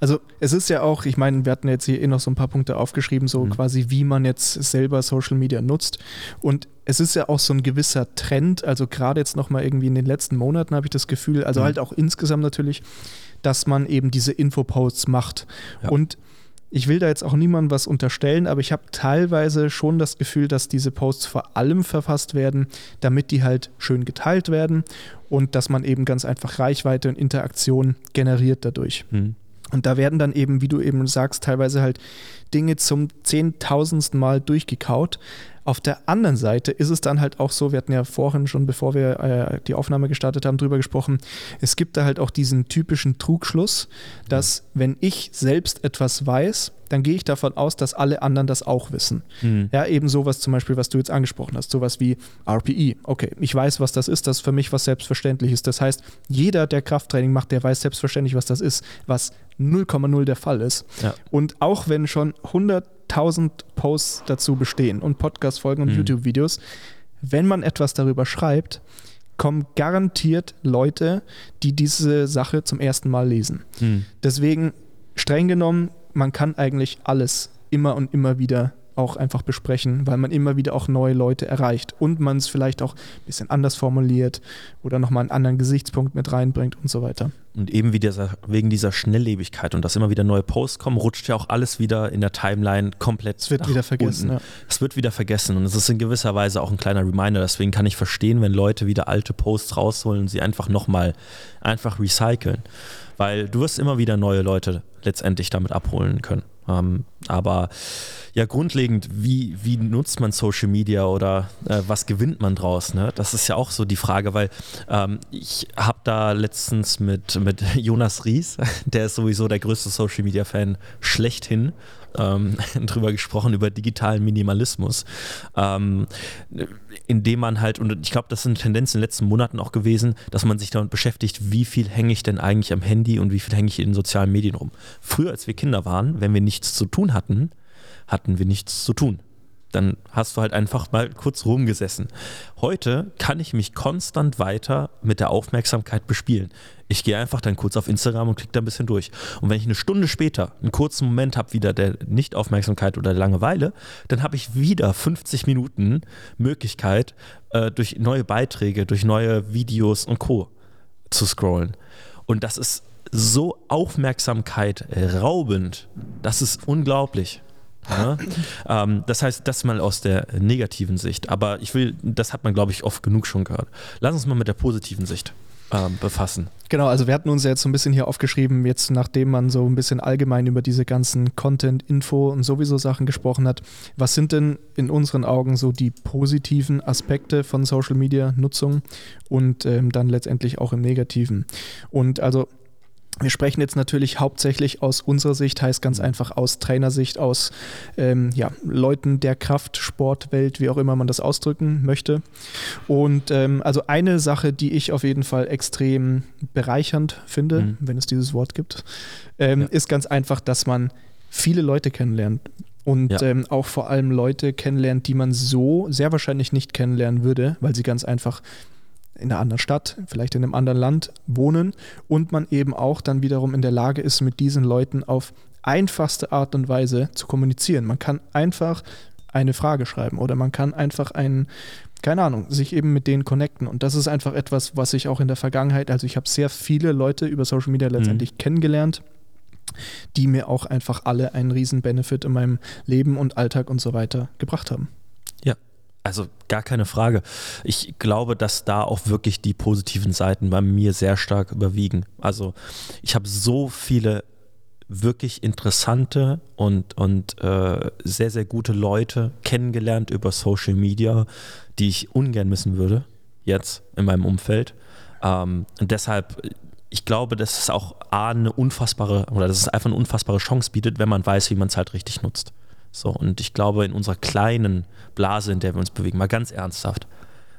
Also es ist ja auch, ich meine, wir hatten jetzt hier eh noch so ein paar Punkte aufgeschrieben, so mhm. quasi, wie man jetzt selber Social Media nutzt. Und es ist ja auch so ein gewisser Trend, also gerade jetzt nochmal irgendwie in den letzten Monaten habe ich das Gefühl, also mhm. halt auch insgesamt natürlich, dass man eben diese Infoposts macht. Ja. Und ich will da jetzt auch niemandem was unterstellen, aber ich habe teilweise schon das Gefühl, dass diese Posts vor allem verfasst werden, damit die halt schön geteilt werden und dass man eben ganz einfach Reichweite und Interaktion generiert dadurch. Mhm. Und da werden dann eben, wie du eben sagst, teilweise halt Dinge zum zehntausendsten Mal durchgekaut. Auf der anderen Seite ist es dann halt auch so, wir hatten ja vorhin schon, bevor wir äh, die Aufnahme gestartet haben, drüber gesprochen, es gibt da halt auch diesen typischen Trugschluss, dass wenn ich selbst etwas weiß, dann gehe ich davon aus, dass alle anderen das auch wissen. Mhm. Ja, eben sowas zum Beispiel, was du jetzt angesprochen hast, sowas wie RPE. Okay, ich weiß, was das ist, das ist für mich was selbstverständlich ist. Das heißt, jeder, der Krafttraining macht, der weiß selbstverständlich, was das ist, was 0,0 der Fall ist. Ja. Und auch wenn schon 100.000 Posts dazu bestehen und Podcast-Folgen und mhm. YouTube-Videos, wenn man etwas darüber schreibt, kommen garantiert Leute, die diese Sache zum ersten Mal lesen. Mhm. Deswegen streng genommen man kann eigentlich alles immer und immer wieder auch einfach besprechen, weil man immer wieder auch neue Leute erreicht und man es vielleicht auch ein bisschen anders formuliert oder nochmal einen anderen Gesichtspunkt mit reinbringt und so weiter. Und eben wie dieser, wegen dieser Schnelllebigkeit und dass immer wieder neue Posts kommen, rutscht ja auch alles wieder in der Timeline komplett. Es wird wieder vergessen. Ja. Es wird wieder vergessen und es ist in gewisser Weise auch ein kleiner Reminder. Deswegen kann ich verstehen, wenn Leute wieder alte Posts rausholen und sie einfach nochmal einfach recyceln weil du wirst immer wieder neue Leute letztendlich damit abholen können. Ähm, aber ja, grundlegend, wie, wie nutzt man Social Media oder äh, was gewinnt man draus? Ne? Das ist ja auch so die Frage, weil ähm, ich habe da letztens mit, mit Jonas Ries, der ist sowieso der größte Social Media Fan schlechthin, ähm, drüber gesprochen, über digitalen Minimalismus, ähm, indem man halt, und ich glaube, das ist eine Tendenz in den letzten Monaten auch gewesen, dass man sich damit beschäftigt, wie viel hänge ich denn eigentlich am Handy und wie viel hänge ich in den sozialen Medien rum. Früher, als wir Kinder waren, wenn wir nichts zu tun hatten, hatten wir nichts zu tun dann hast du halt einfach mal kurz rumgesessen. Heute kann ich mich konstant weiter mit der Aufmerksamkeit bespielen. Ich gehe einfach dann kurz auf Instagram und klicke da ein bisschen durch. Und wenn ich eine Stunde später einen kurzen Moment habe, wieder der Nichtaufmerksamkeit oder der Langeweile, dann habe ich wieder 50 Minuten Möglichkeit, äh, durch neue Beiträge, durch neue Videos und Co. zu scrollen. Und das ist so Aufmerksamkeit raubend. Das ist unglaublich. Ja? ähm, das heißt, das mal aus der negativen Sicht. Aber ich will, das hat man, glaube ich, oft genug schon gehört. Lass uns mal mit der positiven Sicht ähm, befassen. Genau, also wir hatten uns jetzt so ein bisschen hier aufgeschrieben, jetzt nachdem man so ein bisschen allgemein über diese ganzen Content, Info und sowieso Sachen gesprochen hat. Was sind denn in unseren Augen so die positiven Aspekte von Social Media Nutzung und ähm, dann letztendlich auch im Negativen? Und also Wir sprechen jetzt natürlich hauptsächlich aus unserer Sicht, heißt ganz einfach aus Trainersicht, aus ähm, ja, Leuten der Kraftsportwelt, wie auch immer man das ausdrücken möchte. Und ähm, also eine Sache, die ich auf jeden Fall extrem bereichernd finde, mhm. wenn es dieses Wort gibt, ähm, ja. ist ganz einfach, dass man viele Leute kennenlernt. Und ja. ähm, auch vor allem Leute kennenlernt, die man so sehr wahrscheinlich nicht kennenlernen würde, weil sie ganz einfach in einer anderen Stadt, vielleicht in einem anderen Land wohnen und man eben auch dann wiederum in der Lage ist, mit diesen Leuten auf einfachste Art und Weise zu kommunizieren. Man kann einfach eine Frage schreiben oder man kann einfach einen, keine Ahnung, sich eben mit denen connecten. Und das ist einfach etwas, was ich auch in der Vergangenheit, also ich habe sehr viele Leute über Social Media letztendlich mhm. kennengelernt, die mir auch einfach alle einen riesen Benefit in meinem Leben und Alltag und so weiter gebracht haben. Also gar keine Frage. Ich glaube, dass da auch wirklich die positiven Seiten bei mir sehr stark überwiegen. Also ich habe so viele wirklich interessante und, und äh, sehr, sehr gute Leute kennengelernt über Social Media, die ich ungern missen würde, jetzt in meinem Umfeld. Ähm, und deshalb, ich glaube, dass es auch A, eine unfassbare, oder dass es einfach eine unfassbare Chance bietet, wenn man weiß, wie man es halt richtig nutzt. So, und ich glaube, in unserer kleinen Blase, in der wir uns bewegen, mal ganz ernsthaft.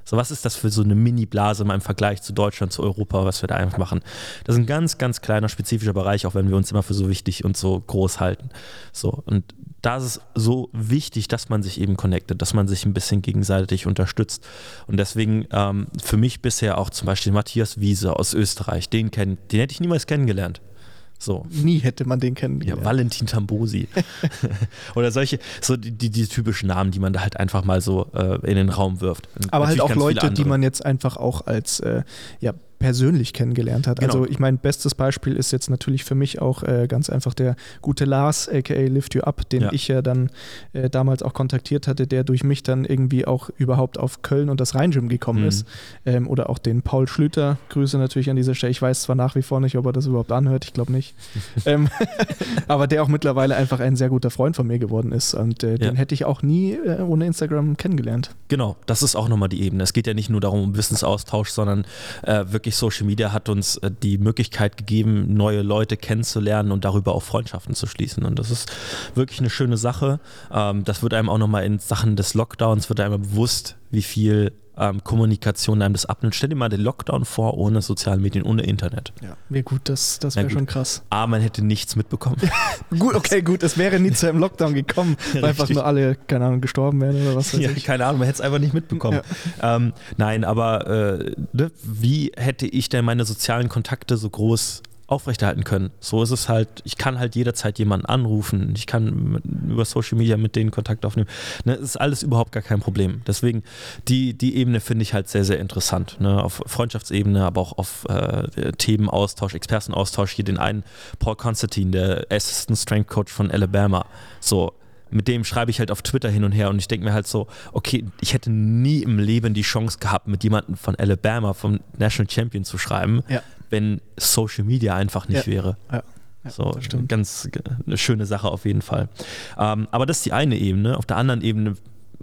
So, was ist das für so eine Mini-Blase im Vergleich zu Deutschland, zu Europa, was wir da einfach machen? Das ist ein ganz, ganz kleiner, spezifischer Bereich, auch wenn wir uns immer für so wichtig und so groß halten. So, und da ist es so wichtig, dass man sich eben connectet, dass man sich ein bisschen gegenseitig unterstützt. Und deswegen ähm, für mich bisher auch zum Beispiel Matthias Wiese aus Österreich, den, kenn, den hätte ich niemals kennengelernt. So. Nie hätte man den kennengelernt. Ja, Valentin Tambosi. Oder solche, so die, die, die, typischen Namen, die man da halt einfach mal so äh, in den Raum wirft. Aber halt Natürlich halt auch Leute, die man jetzt einfach auch als äh, ja, persönlich kennengelernt hat. Genau. Also ich mein bestes Beispiel ist jetzt natürlich für mich auch äh, ganz einfach der gute Lars, aka Lift You Up, den ja. ich ja dann äh, damals auch kontaktiert hatte, der durch mich dann irgendwie auch überhaupt auf Köln und das Rheingym gekommen mhm. ist. Ähm, oder auch den Paul Schlüter, Grüße natürlich an dieser Stelle. Ich weiß zwar nach wie vor nicht, ob er das überhaupt anhört, ich glaube nicht. ähm, aber der auch mittlerweile einfach ein sehr guter Freund von mir geworden ist. Und äh, ja. den hätte ich auch nie äh, ohne Instagram kennengelernt. Genau, das ist auch nochmal die Ebene. Es geht ja nicht nur darum, um Wissensaustausch, sondern äh, wirklich wirklich Social Media hat uns äh, die Möglichkeit gegeben, neue Leute kennenzulernen und darüber auch Freundschaften zu schließen. Und das ist wirklich eine schöne Sache. Ähm, das wird einem auch nochmal in Sachen des Lockdowns, wird einem bewusst, wie viel ähm, Kommunikation einem das abnimmt. Stell dir mal den Lockdown vor, ohne soziale Medien, ohne Internet. Ja, wäre gut, das, das wäre schon krass. A, man hätte nichts mitbekommen. gut, okay, gut, es wäre nie zu einem Lockdown gekommen, weil einfach nur alle, keine Ahnung, gestorben wären oder was weiß ja, ich. Keine Ahnung, man hätte es einfach nicht mitbekommen. Ja. Ähm, nein, aber äh, ne, wie hätte ich denn meine sozialen Kontakte so groß aufrechterhalten können. So ist es halt, ich kann halt jederzeit jemanden anrufen, ich kann über Social Media mit denen Kontakt aufnehmen. Ne, ist alles überhaupt gar kein Problem. Deswegen, die, die Ebene finde ich halt sehr, sehr interessant. Ne? Auf Freundschaftsebene, aber auch auf äh, Themenaustausch, Expertenaustausch. Hier den einen Paul Constantine, der Assistant Strength Coach von Alabama. So, mit dem schreibe ich halt auf Twitter hin und her und ich denke mir halt so, okay, ich hätte nie im Leben die Chance gehabt, mit jemandem von Alabama, vom National Champion zu schreiben, ja. Wenn Social Media einfach nicht ja. wäre. Ja. Ja, so, ganz eine schöne Sache auf jeden Fall. Ähm, aber das ist die eine Ebene. Auf der anderen Ebene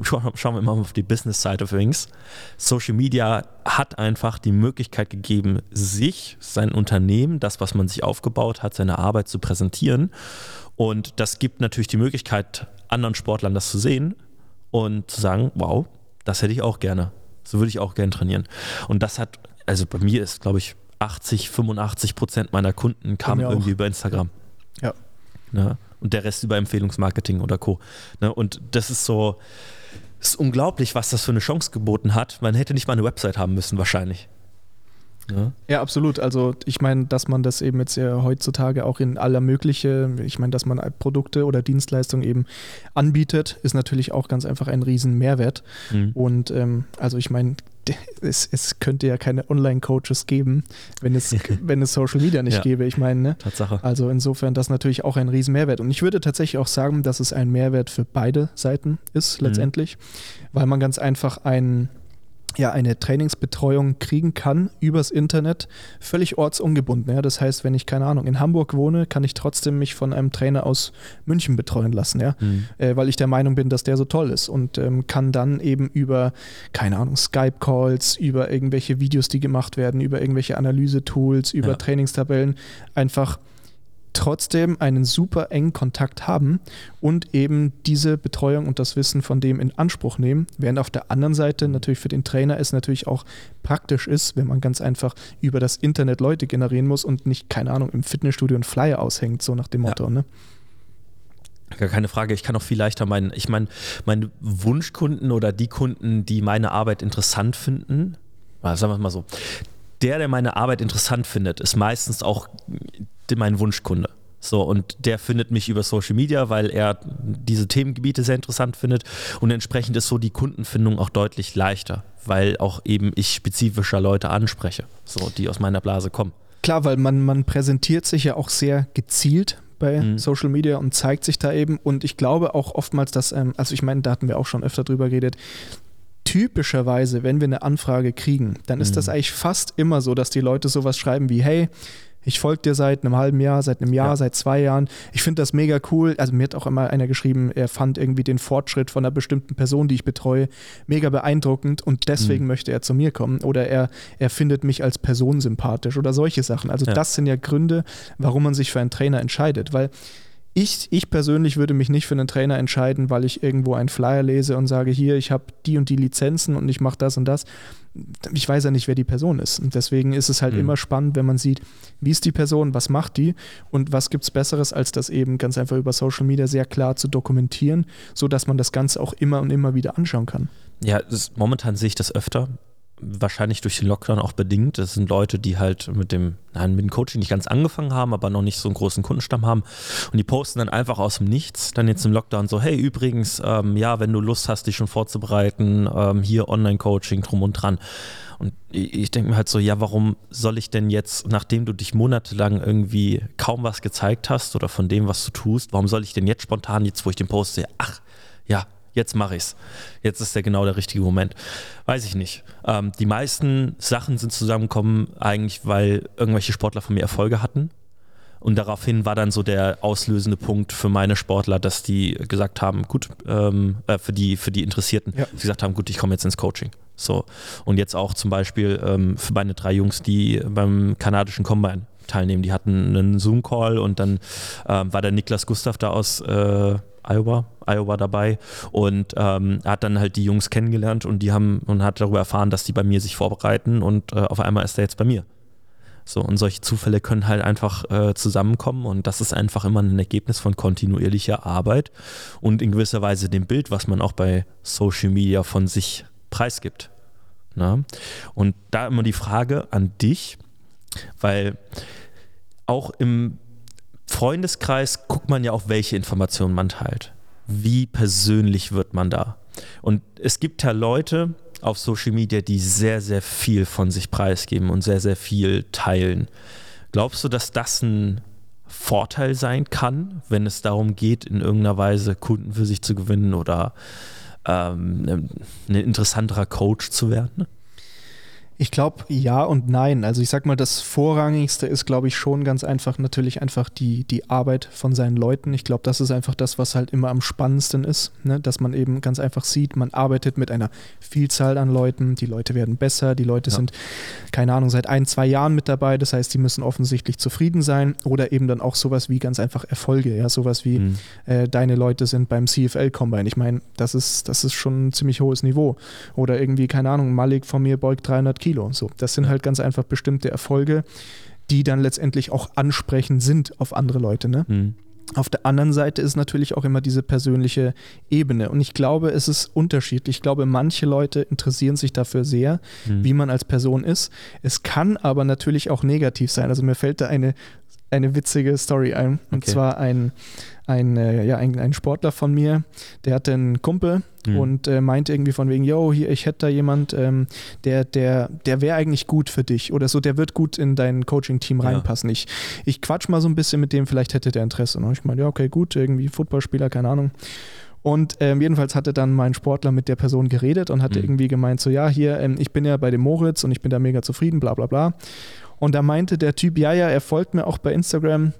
schauen wir mal auf die Business Side of Things. Social Media hat einfach die Möglichkeit gegeben, sich, sein Unternehmen, das, was man sich aufgebaut hat, seine Arbeit zu präsentieren. Und das gibt natürlich die Möglichkeit, anderen Sportlern das zu sehen und zu sagen, wow, das hätte ich auch gerne. So würde ich auch gerne trainieren. Und das hat, also bei mir ist, glaube ich, 80, 85 Prozent meiner Kunden kamen irgendwie über Instagram. Ja. Ne? Und der Rest über Empfehlungsmarketing oder Co. Ne? Und das ist so, es ist unglaublich, was das für eine Chance geboten hat. Man hätte nicht mal eine Website haben müssen, wahrscheinlich. Ja. ja, absolut. Also ich meine, dass man das eben jetzt ja heutzutage auch in aller mögliche, ich meine, dass man Produkte oder Dienstleistungen eben anbietet, ist natürlich auch ganz einfach ein riesen Mehrwert. Mhm. Und ähm, also ich meine, es, es, könnte ja keine Online-Coaches geben, wenn es, wenn es Social Media nicht ja. gäbe. Ich meine, ne? Tatsache. Also insofern das natürlich auch ein riesen Mehrwert. Und ich würde tatsächlich auch sagen, dass es ein Mehrwert für beide Seiten ist, mhm. letztendlich, mhm. weil man ganz einfach einen ja eine Trainingsbetreuung kriegen kann übers Internet, völlig ortsungebunden. Ja? Das heißt, wenn ich, keine Ahnung, in Hamburg wohne, kann ich trotzdem mich von einem Trainer aus München betreuen lassen, ja? Mhm. Äh, weil ich der Meinung bin, dass der so toll ist und ähm, kann dann eben über, keine Ahnung, Skype-Calls, über irgendwelche Videos, die gemacht werden, über irgendwelche Analyse-Tools, über ja. Trainingstabellen einfach trotzdem einen super engen Kontakt haben und eben diese Betreuung und das Wissen von dem in Anspruch nehmen, während auf der anderen Seite natürlich für den Trainer es natürlich auch praktisch ist, wenn man ganz einfach über das Internet Leute generieren muss und nicht, keine Ahnung, im Fitnessstudio einen Flyer aushängt, so nach dem Motto. Ja. Ne? Gar keine Frage, ich kann auch viel leichter meinen, ich meine, meine Wunschkunden oder die Kunden, die meine Arbeit interessant finden, sagen wir es mal so, der, der meine Arbeit interessant findet, ist meistens auch mein Wunschkunde. So, und der findet mich über Social Media, weil er diese Themengebiete sehr interessant findet. Und entsprechend ist so die Kundenfindung auch deutlich leichter, weil auch eben ich spezifischer Leute anspreche, so, die aus meiner Blase kommen. Klar, weil man, man präsentiert sich ja auch sehr gezielt bei mhm. Social Media und zeigt sich da eben. Und ich glaube auch oftmals, dass, ähm, also ich meine, da hatten wir auch schon öfter drüber geredet, typischerweise, wenn wir eine Anfrage kriegen, dann ist mhm. das eigentlich fast immer so, dass die Leute sowas schreiben wie, hey, ich folge dir seit einem halben Jahr, seit einem Jahr, ja. seit zwei Jahren. Ich finde das mega cool. Also mir hat auch immer einer geschrieben, er fand irgendwie den Fortschritt von einer bestimmten Person, die ich betreue, mega beeindruckend und deswegen mhm. möchte er zu mir kommen. Oder er, er findet mich als Person sympathisch oder solche Sachen. Also ja. das sind ja Gründe, warum man sich für einen Trainer entscheidet. Weil ich, ich persönlich würde mich nicht für einen Trainer entscheiden, weil ich irgendwo einen Flyer lese und sage, hier, ich habe die und die Lizenzen und ich mache das und das. Ich weiß ja nicht, wer die Person ist. Und deswegen ist es halt mhm. immer spannend, wenn man sieht, wie ist die Person, was macht die und was gibt es Besseres, als das eben ganz einfach über Social Media sehr klar zu dokumentieren, sodass man das Ganze auch immer und immer wieder anschauen kann. Ja, das, momentan sehe ich das öfter wahrscheinlich durch den Lockdown auch bedingt. Das sind Leute, die halt mit dem, nein, mit dem Coaching nicht ganz angefangen haben, aber noch nicht so einen großen Kundenstamm haben. Und die posten dann einfach aus dem Nichts, dann jetzt im Lockdown so, hey, übrigens, ähm, ja, wenn du Lust hast, dich schon vorzubereiten, ähm, hier Online-Coaching drum und dran. Und ich denke mir halt so, ja, warum soll ich denn jetzt, nachdem du dich monatelang irgendwie kaum was gezeigt hast oder von dem, was du tust, warum soll ich denn jetzt spontan, jetzt wo ich den poste, ach, ja, jetzt mache ich's. Jetzt ist der genau der richtige Moment. Weiß ich nicht. Ähm, die meisten Sachen sind zusammengekommen eigentlich, weil irgendwelche Sportler von mir Erfolge hatten. Und daraufhin war dann so der auslösende Punkt für meine Sportler, dass die gesagt haben, gut, ähm, äh, für, die, für die Interessierten, ja. die gesagt haben, gut, ich komme jetzt ins Coaching. So. Und jetzt auch zum Beispiel ähm, für meine drei Jungs, die beim kanadischen Combine teilnehmen. Die hatten einen Zoom-Call und dann ähm, war der Niklas Gustav da aus äh, Iowa, Iowa dabei und ähm, hat dann halt die Jungs kennengelernt und die haben und hat darüber erfahren, dass die bei mir sich vorbereiten und äh, auf einmal ist er jetzt bei mir. So, und solche Zufälle können halt einfach äh, zusammenkommen und das ist einfach immer ein Ergebnis von kontinuierlicher Arbeit und in gewisser Weise dem Bild, was man auch bei Social Media von sich preisgibt. Na? Und da immer die Frage an dich, weil auch im Freundeskreis guckt man ja auch, welche Informationen man teilt. Wie persönlich wird man da? Und es gibt ja Leute auf Social Media, die sehr, sehr viel von sich preisgeben und sehr, sehr viel teilen. Glaubst du, dass das ein Vorteil sein kann, wenn es darum geht, in irgendeiner Weise Kunden für sich zu gewinnen oder ähm, ein interessanterer Coach zu werden? Ich glaube ja und nein. Also ich sag mal, das Vorrangigste ist, glaube ich, schon ganz einfach natürlich einfach die, die Arbeit von seinen Leuten. Ich glaube, das ist einfach das, was halt immer am spannendsten ist, ne? dass man eben ganz einfach sieht, man arbeitet mit einer Vielzahl an Leuten, die Leute werden besser, die Leute ja. sind, keine Ahnung, seit ein, zwei Jahren mit dabei. Das heißt, die müssen offensichtlich zufrieden sein oder eben dann auch sowas wie ganz einfach Erfolge, ja, sowas wie mhm. äh, deine Leute sind beim CFL-Combine. Ich meine, das ist, das ist schon ein ziemlich hohes Niveau. Oder irgendwie, keine Ahnung, Malik von mir beugt 300 Kilo Kilo. So, das sind halt ganz einfach bestimmte Erfolge, die dann letztendlich auch ansprechend sind auf andere Leute. Ne? Mhm. Auf der anderen Seite ist natürlich auch immer diese persönliche Ebene. Und ich glaube, es ist unterschiedlich. Ich glaube, manche Leute interessieren sich dafür sehr, mhm. wie man als Person ist. Es kann aber natürlich auch negativ sein. Also mir fällt da eine, eine witzige Story ein. Und okay. zwar ein, ein, äh, ja, ein, ein Sportler von mir, der hatte einen Kumpel mhm. und äh, meinte irgendwie von wegen, yo, hier, ich hätte da jemand, ähm, der, der, der wäre eigentlich gut für dich oder so, der wird gut in dein Coaching-Team reinpassen. Ja. Ich, ich quatsch mal so ein bisschen mit dem, vielleicht hätte der Interesse. Und ich meine, ja, okay, gut, irgendwie Footballspieler, keine Ahnung. Und ähm, jedenfalls hatte dann mein Sportler mit der Person geredet und hatte Mhm. irgendwie gemeint, so ja, hier, ähm, ich bin ja bei dem Moritz und ich bin da mega zufrieden, bla bla bla. Und da meinte der Typ, ja, ja, er folgt mir auch bei Instagram,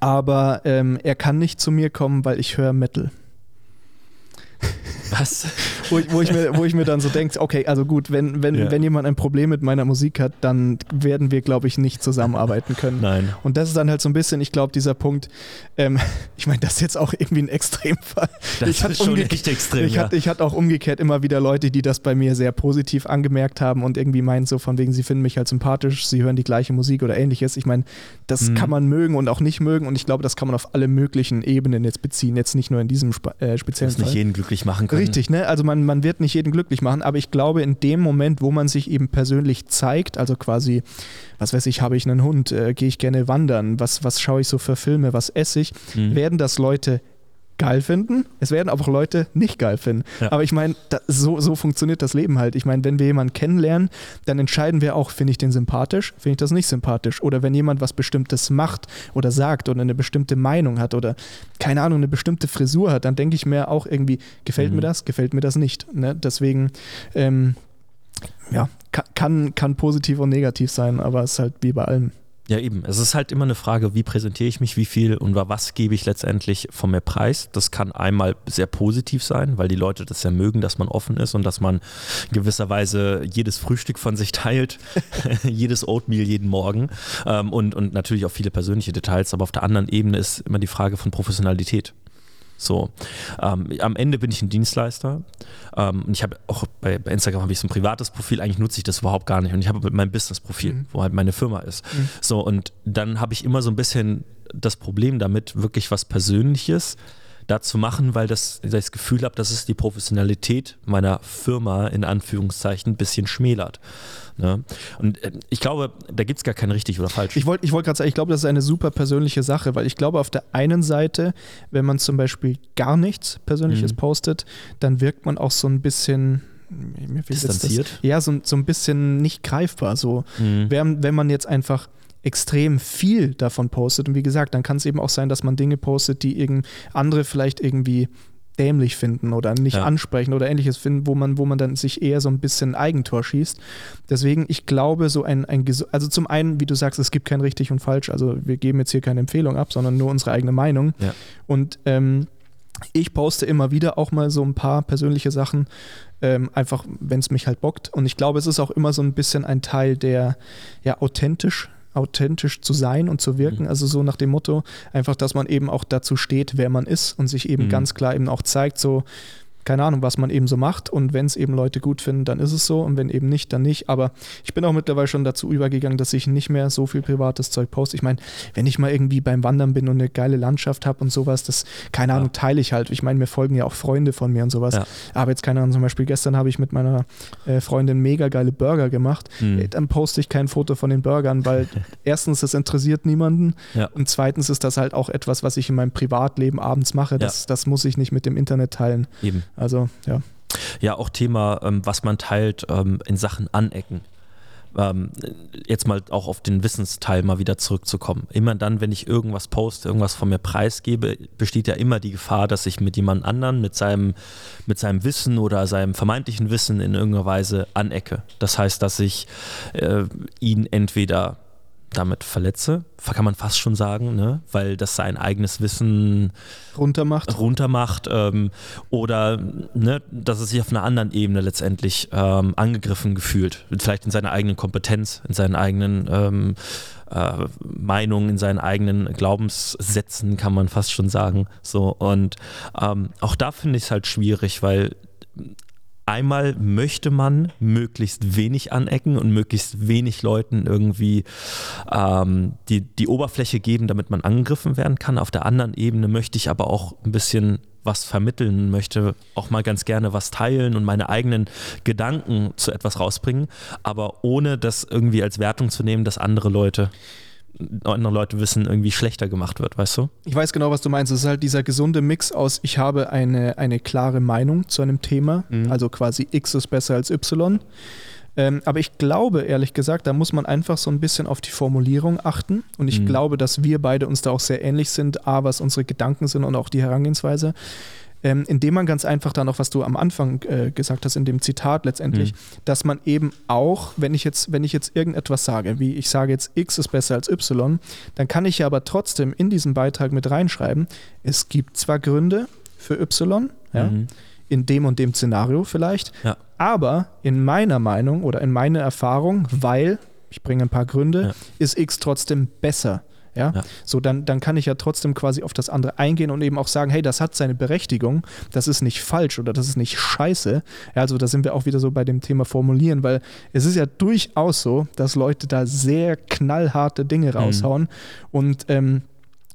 aber ähm, er kann nicht zu mir kommen, weil ich höre Metal. Was? Wo ich, wo ich, mir, wo ich mir dann so denke, okay, also gut, wenn, wenn, Ja. wenn jemand ein Problem mit meiner Musik hat, dann werden wir, glaube ich, nicht zusammenarbeiten können. Nein. Und das ist dann halt so ein bisschen, ich glaube, dieser Punkt, ähm, ich meine, das ist jetzt auch irgendwie ein Extremfall. Das Ich hatte ist schon echt extrem. Ich ja. hatte, ich hatte auch umgekehrt immer wieder Leute, die das bei mir sehr positiv angemerkt haben und irgendwie meinen so von wegen, sie finden mich halt sympathisch, sie hören die gleiche Musik oder ähnliches. Ich meine, das Mhm. kann man mögen und auch nicht mögen und ich glaube, das kann man auf alle möglichen Ebenen jetzt beziehen, jetzt nicht nur in diesem äh, speziellen nicht Fall. jeden glücklich machen können. Richtig, ne? Also man, man wird nicht jeden glücklich machen, aber ich glaube, in dem Moment, wo man sich eben persönlich zeigt, also quasi, was weiß ich, habe ich einen Hund, äh, gehe ich gerne wandern, was, was schaue ich so für Filme, was esse ich, Mhm. werden das Leute geil finden. Es werden aber auch Leute nicht geil finden. Ja. Aber ich meine, so, so funktioniert das Leben halt. Ich meine, wenn wir jemanden kennenlernen, dann entscheiden wir auch, finde ich den sympathisch, finde ich das nicht sympathisch. Oder wenn jemand was Bestimmtes macht oder sagt oder eine bestimmte Meinung hat oder, keine Ahnung, eine bestimmte Frisur hat, dann denke ich mir auch irgendwie, gefällt Mhm. mir das, gefällt mir das nicht. Ne? Deswegen, ähm, ja, ka- kann, kann positiv und negativ sein, aber es ist halt wie bei allem. Ja, eben. Es ist halt immer eine Frage, wie präsentiere ich mich, wie viel und was gebe ich letztendlich von mir preis. Das kann einmal sehr positiv sein, weil die Leute das ja mögen, dass man offen ist und dass man in gewisser Weise jedes Frühstück von sich teilt, jedes Oatmeal jeden Morgen ähm, und, und natürlich auch viele persönliche Details. Aber auf der anderen Ebene ist immer die Frage von Professionalität. So, ähm, am Ende bin ich ein Dienstleister ähm, und ich habe auch bei, bei Instagram habe ich so ein privates Profil, eigentlich nutze ich das überhaupt gar nicht und ich habe mein Business-Profil, Mhm. wo halt meine Firma ist. Mhm. So, und dann habe ich immer so ein bisschen das Problem damit, wirklich was Persönliches da zu machen, weil das, das Gefühl habe, dass es die Professionalität meiner Firma in Anführungszeichen ein bisschen schmälert. Ne? Und äh, ich glaube, da gibt es gar kein richtig oder falsch. Ich wollte ich wollt gerade sagen, ich glaube, das ist eine super persönliche Sache, weil ich glaube, auf der einen Seite, wenn man zum Beispiel gar nichts Persönliches Mhm. postet, dann wirkt man auch so ein bisschen jetzt das- Distanziert? Ja, so, so ein bisschen nicht greifbar. So. Mhm. Wenn, wenn man jetzt einfach extrem viel davon postet und wie gesagt, dann kann es eben auch sein, dass man Dinge postet, die irgend andere vielleicht irgendwie dämlich finden oder nicht Ja. ansprechen oder ähnliches finden, wo man, wo man dann sich eher so ein bisschen Eigentor schießt. Deswegen, ich glaube, so ein, ein also zum einen, wie du sagst, es gibt kein richtig und falsch, also wir geben jetzt hier keine Empfehlung ab, sondern nur unsere eigene Meinung. Ja. Und ähm, ich poste immer wieder auch mal so ein paar persönliche Sachen, ähm, einfach wenn es mich halt bockt. Und ich glaube, es ist auch immer so ein bisschen ein Teil der, ja, authentisch, authentisch zu sein und zu wirken. Mhm. Also so nach dem Motto, einfach, dass man eben auch dazu steht, wer man ist und sich eben Mhm. ganz klar eben auch zeigt, so, keine Ahnung, was man eben so macht. Und wenn es eben Leute gut finden, dann ist es so. Und wenn eben nicht, dann nicht. Aber ich bin auch mittlerweile schon dazu übergegangen, dass ich nicht mehr so viel privates Zeug poste. Ich meine, wenn ich mal irgendwie beim Wandern bin und eine geile Landschaft habe und sowas, das, keine Ja. Ahnung, teile ich halt. Ich meine, mir folgen ja auch Freunde von mir und sowas. Ja. Aber jetzt keine Ahnung, zum Beispiel gestern habe ich mit meiner äh, Freundin mega geile Burger gemacht. Mhm. Äh, Dann poste ich kein Foto von den Burgern, weil erstens, das interessiert niemanden. Ja. Und zweitens ist das halt auch etwas, was ich in meinem Privatleben abends mache. Das, das muss ich nicht mit dem Internet teilen. Eben. Also, ja. Ja, auch Thema, ähm, was man teilt ähm, in Sachen Anecken. Ähm, jetzt mal auch auf den Wissensteil mal wieder zurückzukommen. Immer dann, wenn ich irgendwas poste, irgendwas von mir preisgebe, besteht ja immer die Gefahr, dass ich mit jemand anderen, mit seinem, mit seinem Wissen oder seinem vermeintlichen Wissen in irgendeiner Weise anecke. Das heißt, dass ich äh, ihn entweder damit verletze, kann man fast schon sagen, ne? weil das sein eigenes Wissen runtermacht. runtermacht ähm, oder ne, dass es sich auf einer anderen Ebene letztendlich ähm, angegriffen gefühlt. Vielleicht in seiner eigenen Kompetenz, in seinen eigenen ähm, äh, Meinungen, in seinen eigenen Glaubenssätzen, kann man fast schon sagen. So, und ähm, auch da finde ich es halt schwierig, weil einmal möchte man möglichst wenig anecken und möglichst wenig Leuten irgendwie ähm, die, die Oberfläche geben, damit man angegriffen werden kann. Auf der anderen Ebene möchte ich aber auch ein bisschen was vermitteln, möchte auch mal ganz gerne was teilen und meine eigenen Gedanken zu etwas rausbringen, aber ohne das irgendwie als Wertung zu nehmen, dass andere Leute andere Leute wissen, irgendwie schlechter gemacht wird, weißt du? Ich weiß genau, was du meinst. Es ist halt dieser gesunde Mix aus, ich habe eine, eine klare Meinung zu einem Thema, Mhm. also quasi X ist besser als Y. Ähm, aber ich glaube, ehrlich gesagt, da muss man einfach so ein bisschen auf die Formulierung achten. Und ich Mhm. glaube, dass wir beide uns da auch sehr ähnlich sind, A, was unsere Gedanken sind und auch die Herangehensweise. Ähm, indem man ganz einfach dann auch, was du am Anfang äh, gesagt hast, in dem Zitat letztendlich, mhm. dass man eben auch, wenn ich jetzt, wenn ich jetzt irgendetwas sage, wie ich sage jetzt X ist besser als Y, dann kann ich ja aber trotzdem in diesen Beitrag mit reinschreiben, es gibt zwar Gründe für Y, ja, mhm. in dem und dem Szenario vielleicht, ja. aber in meiner Meinung oder in meiner Erfahrung, weil ich bringe ein paar Gründe, ja. ist X trotzdem besser. Ja? ja? So, dann, dann kann ich ja trotzdem quasi auf das andere eingehen und eben auch sagen, hey, das hat seine Berechtigung, das ist nicht falsch oder das ist nicht scheiße. Ja, also da sind wir auch wieder so bei dem Thema Formulieren, weil es ist ja durchaus so, dass Leute da sehr knallharte Dinge mhm. raushauen mhm. und ähm,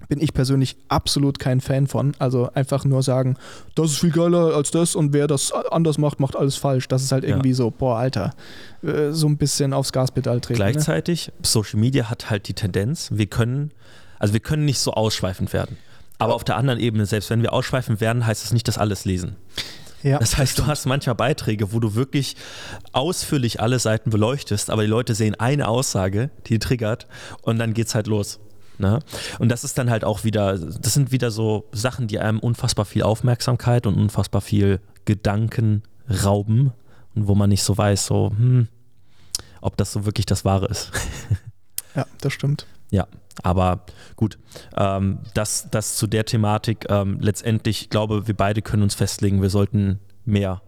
bin ich persönlich absolut kein Fan von. Also einfach nur sagen, das ist viel geiler als das und wer das anders macht, macht alles falsch. Das ist halt irgendwie ja. so, boah, Alter, äh, so ein bisschen aufs Gaspedal treten. Ne? Gleichzeitig, ne? Social Media hat halt die Tendenz, wir können, also wir können nicht so ausschweifend werden. Aber auf der anderen Ebene, selbst wenn wir ausschweifend werden, heißt das nicht, dass alles lesen. Ja, das heißt, du hast manchmal Beiträge, wo du wirklich ausführlich alle Seiten beleuchtest, aber die Leute sehen eine Aussage, die triggert und dann geht's halt los. Ne? Und das ist dann halt auch wieder, das sind wieder so Sachen, die einem unfassbar viel Aufmerksamkeit und unfassbar viel Gedanken rauben und wo man nicht so weiß, so, hm, ob das so wirklich das Wahre ist. ja, das stimmt. Ja, aber gut, ähm, das, das zu der Thematik. Ähm, letztendlich, ich glaube, wir beide können uns festlegen, wir sollten mehr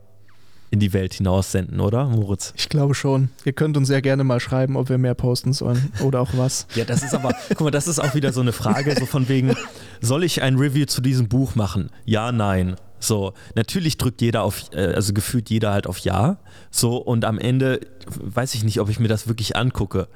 in die Welt hinaus senden, oder, Moritz? Ich glaube schon. Ihr könnt uns sehr gerne mal schreiben, ob wir mehr posten sollen oder auch was. ja, das ist aber, guck mal, das ist auch wieder so eine Frage, so von wegen, soll ich ein Review zu diesem Buch machen? Ja, nein. So, natürlich drückt jeder auf, äh, also gefühlt jeder halt auf Ja. So, und am Ende weiß ich nicht, ob ich mir das wirklich angucke.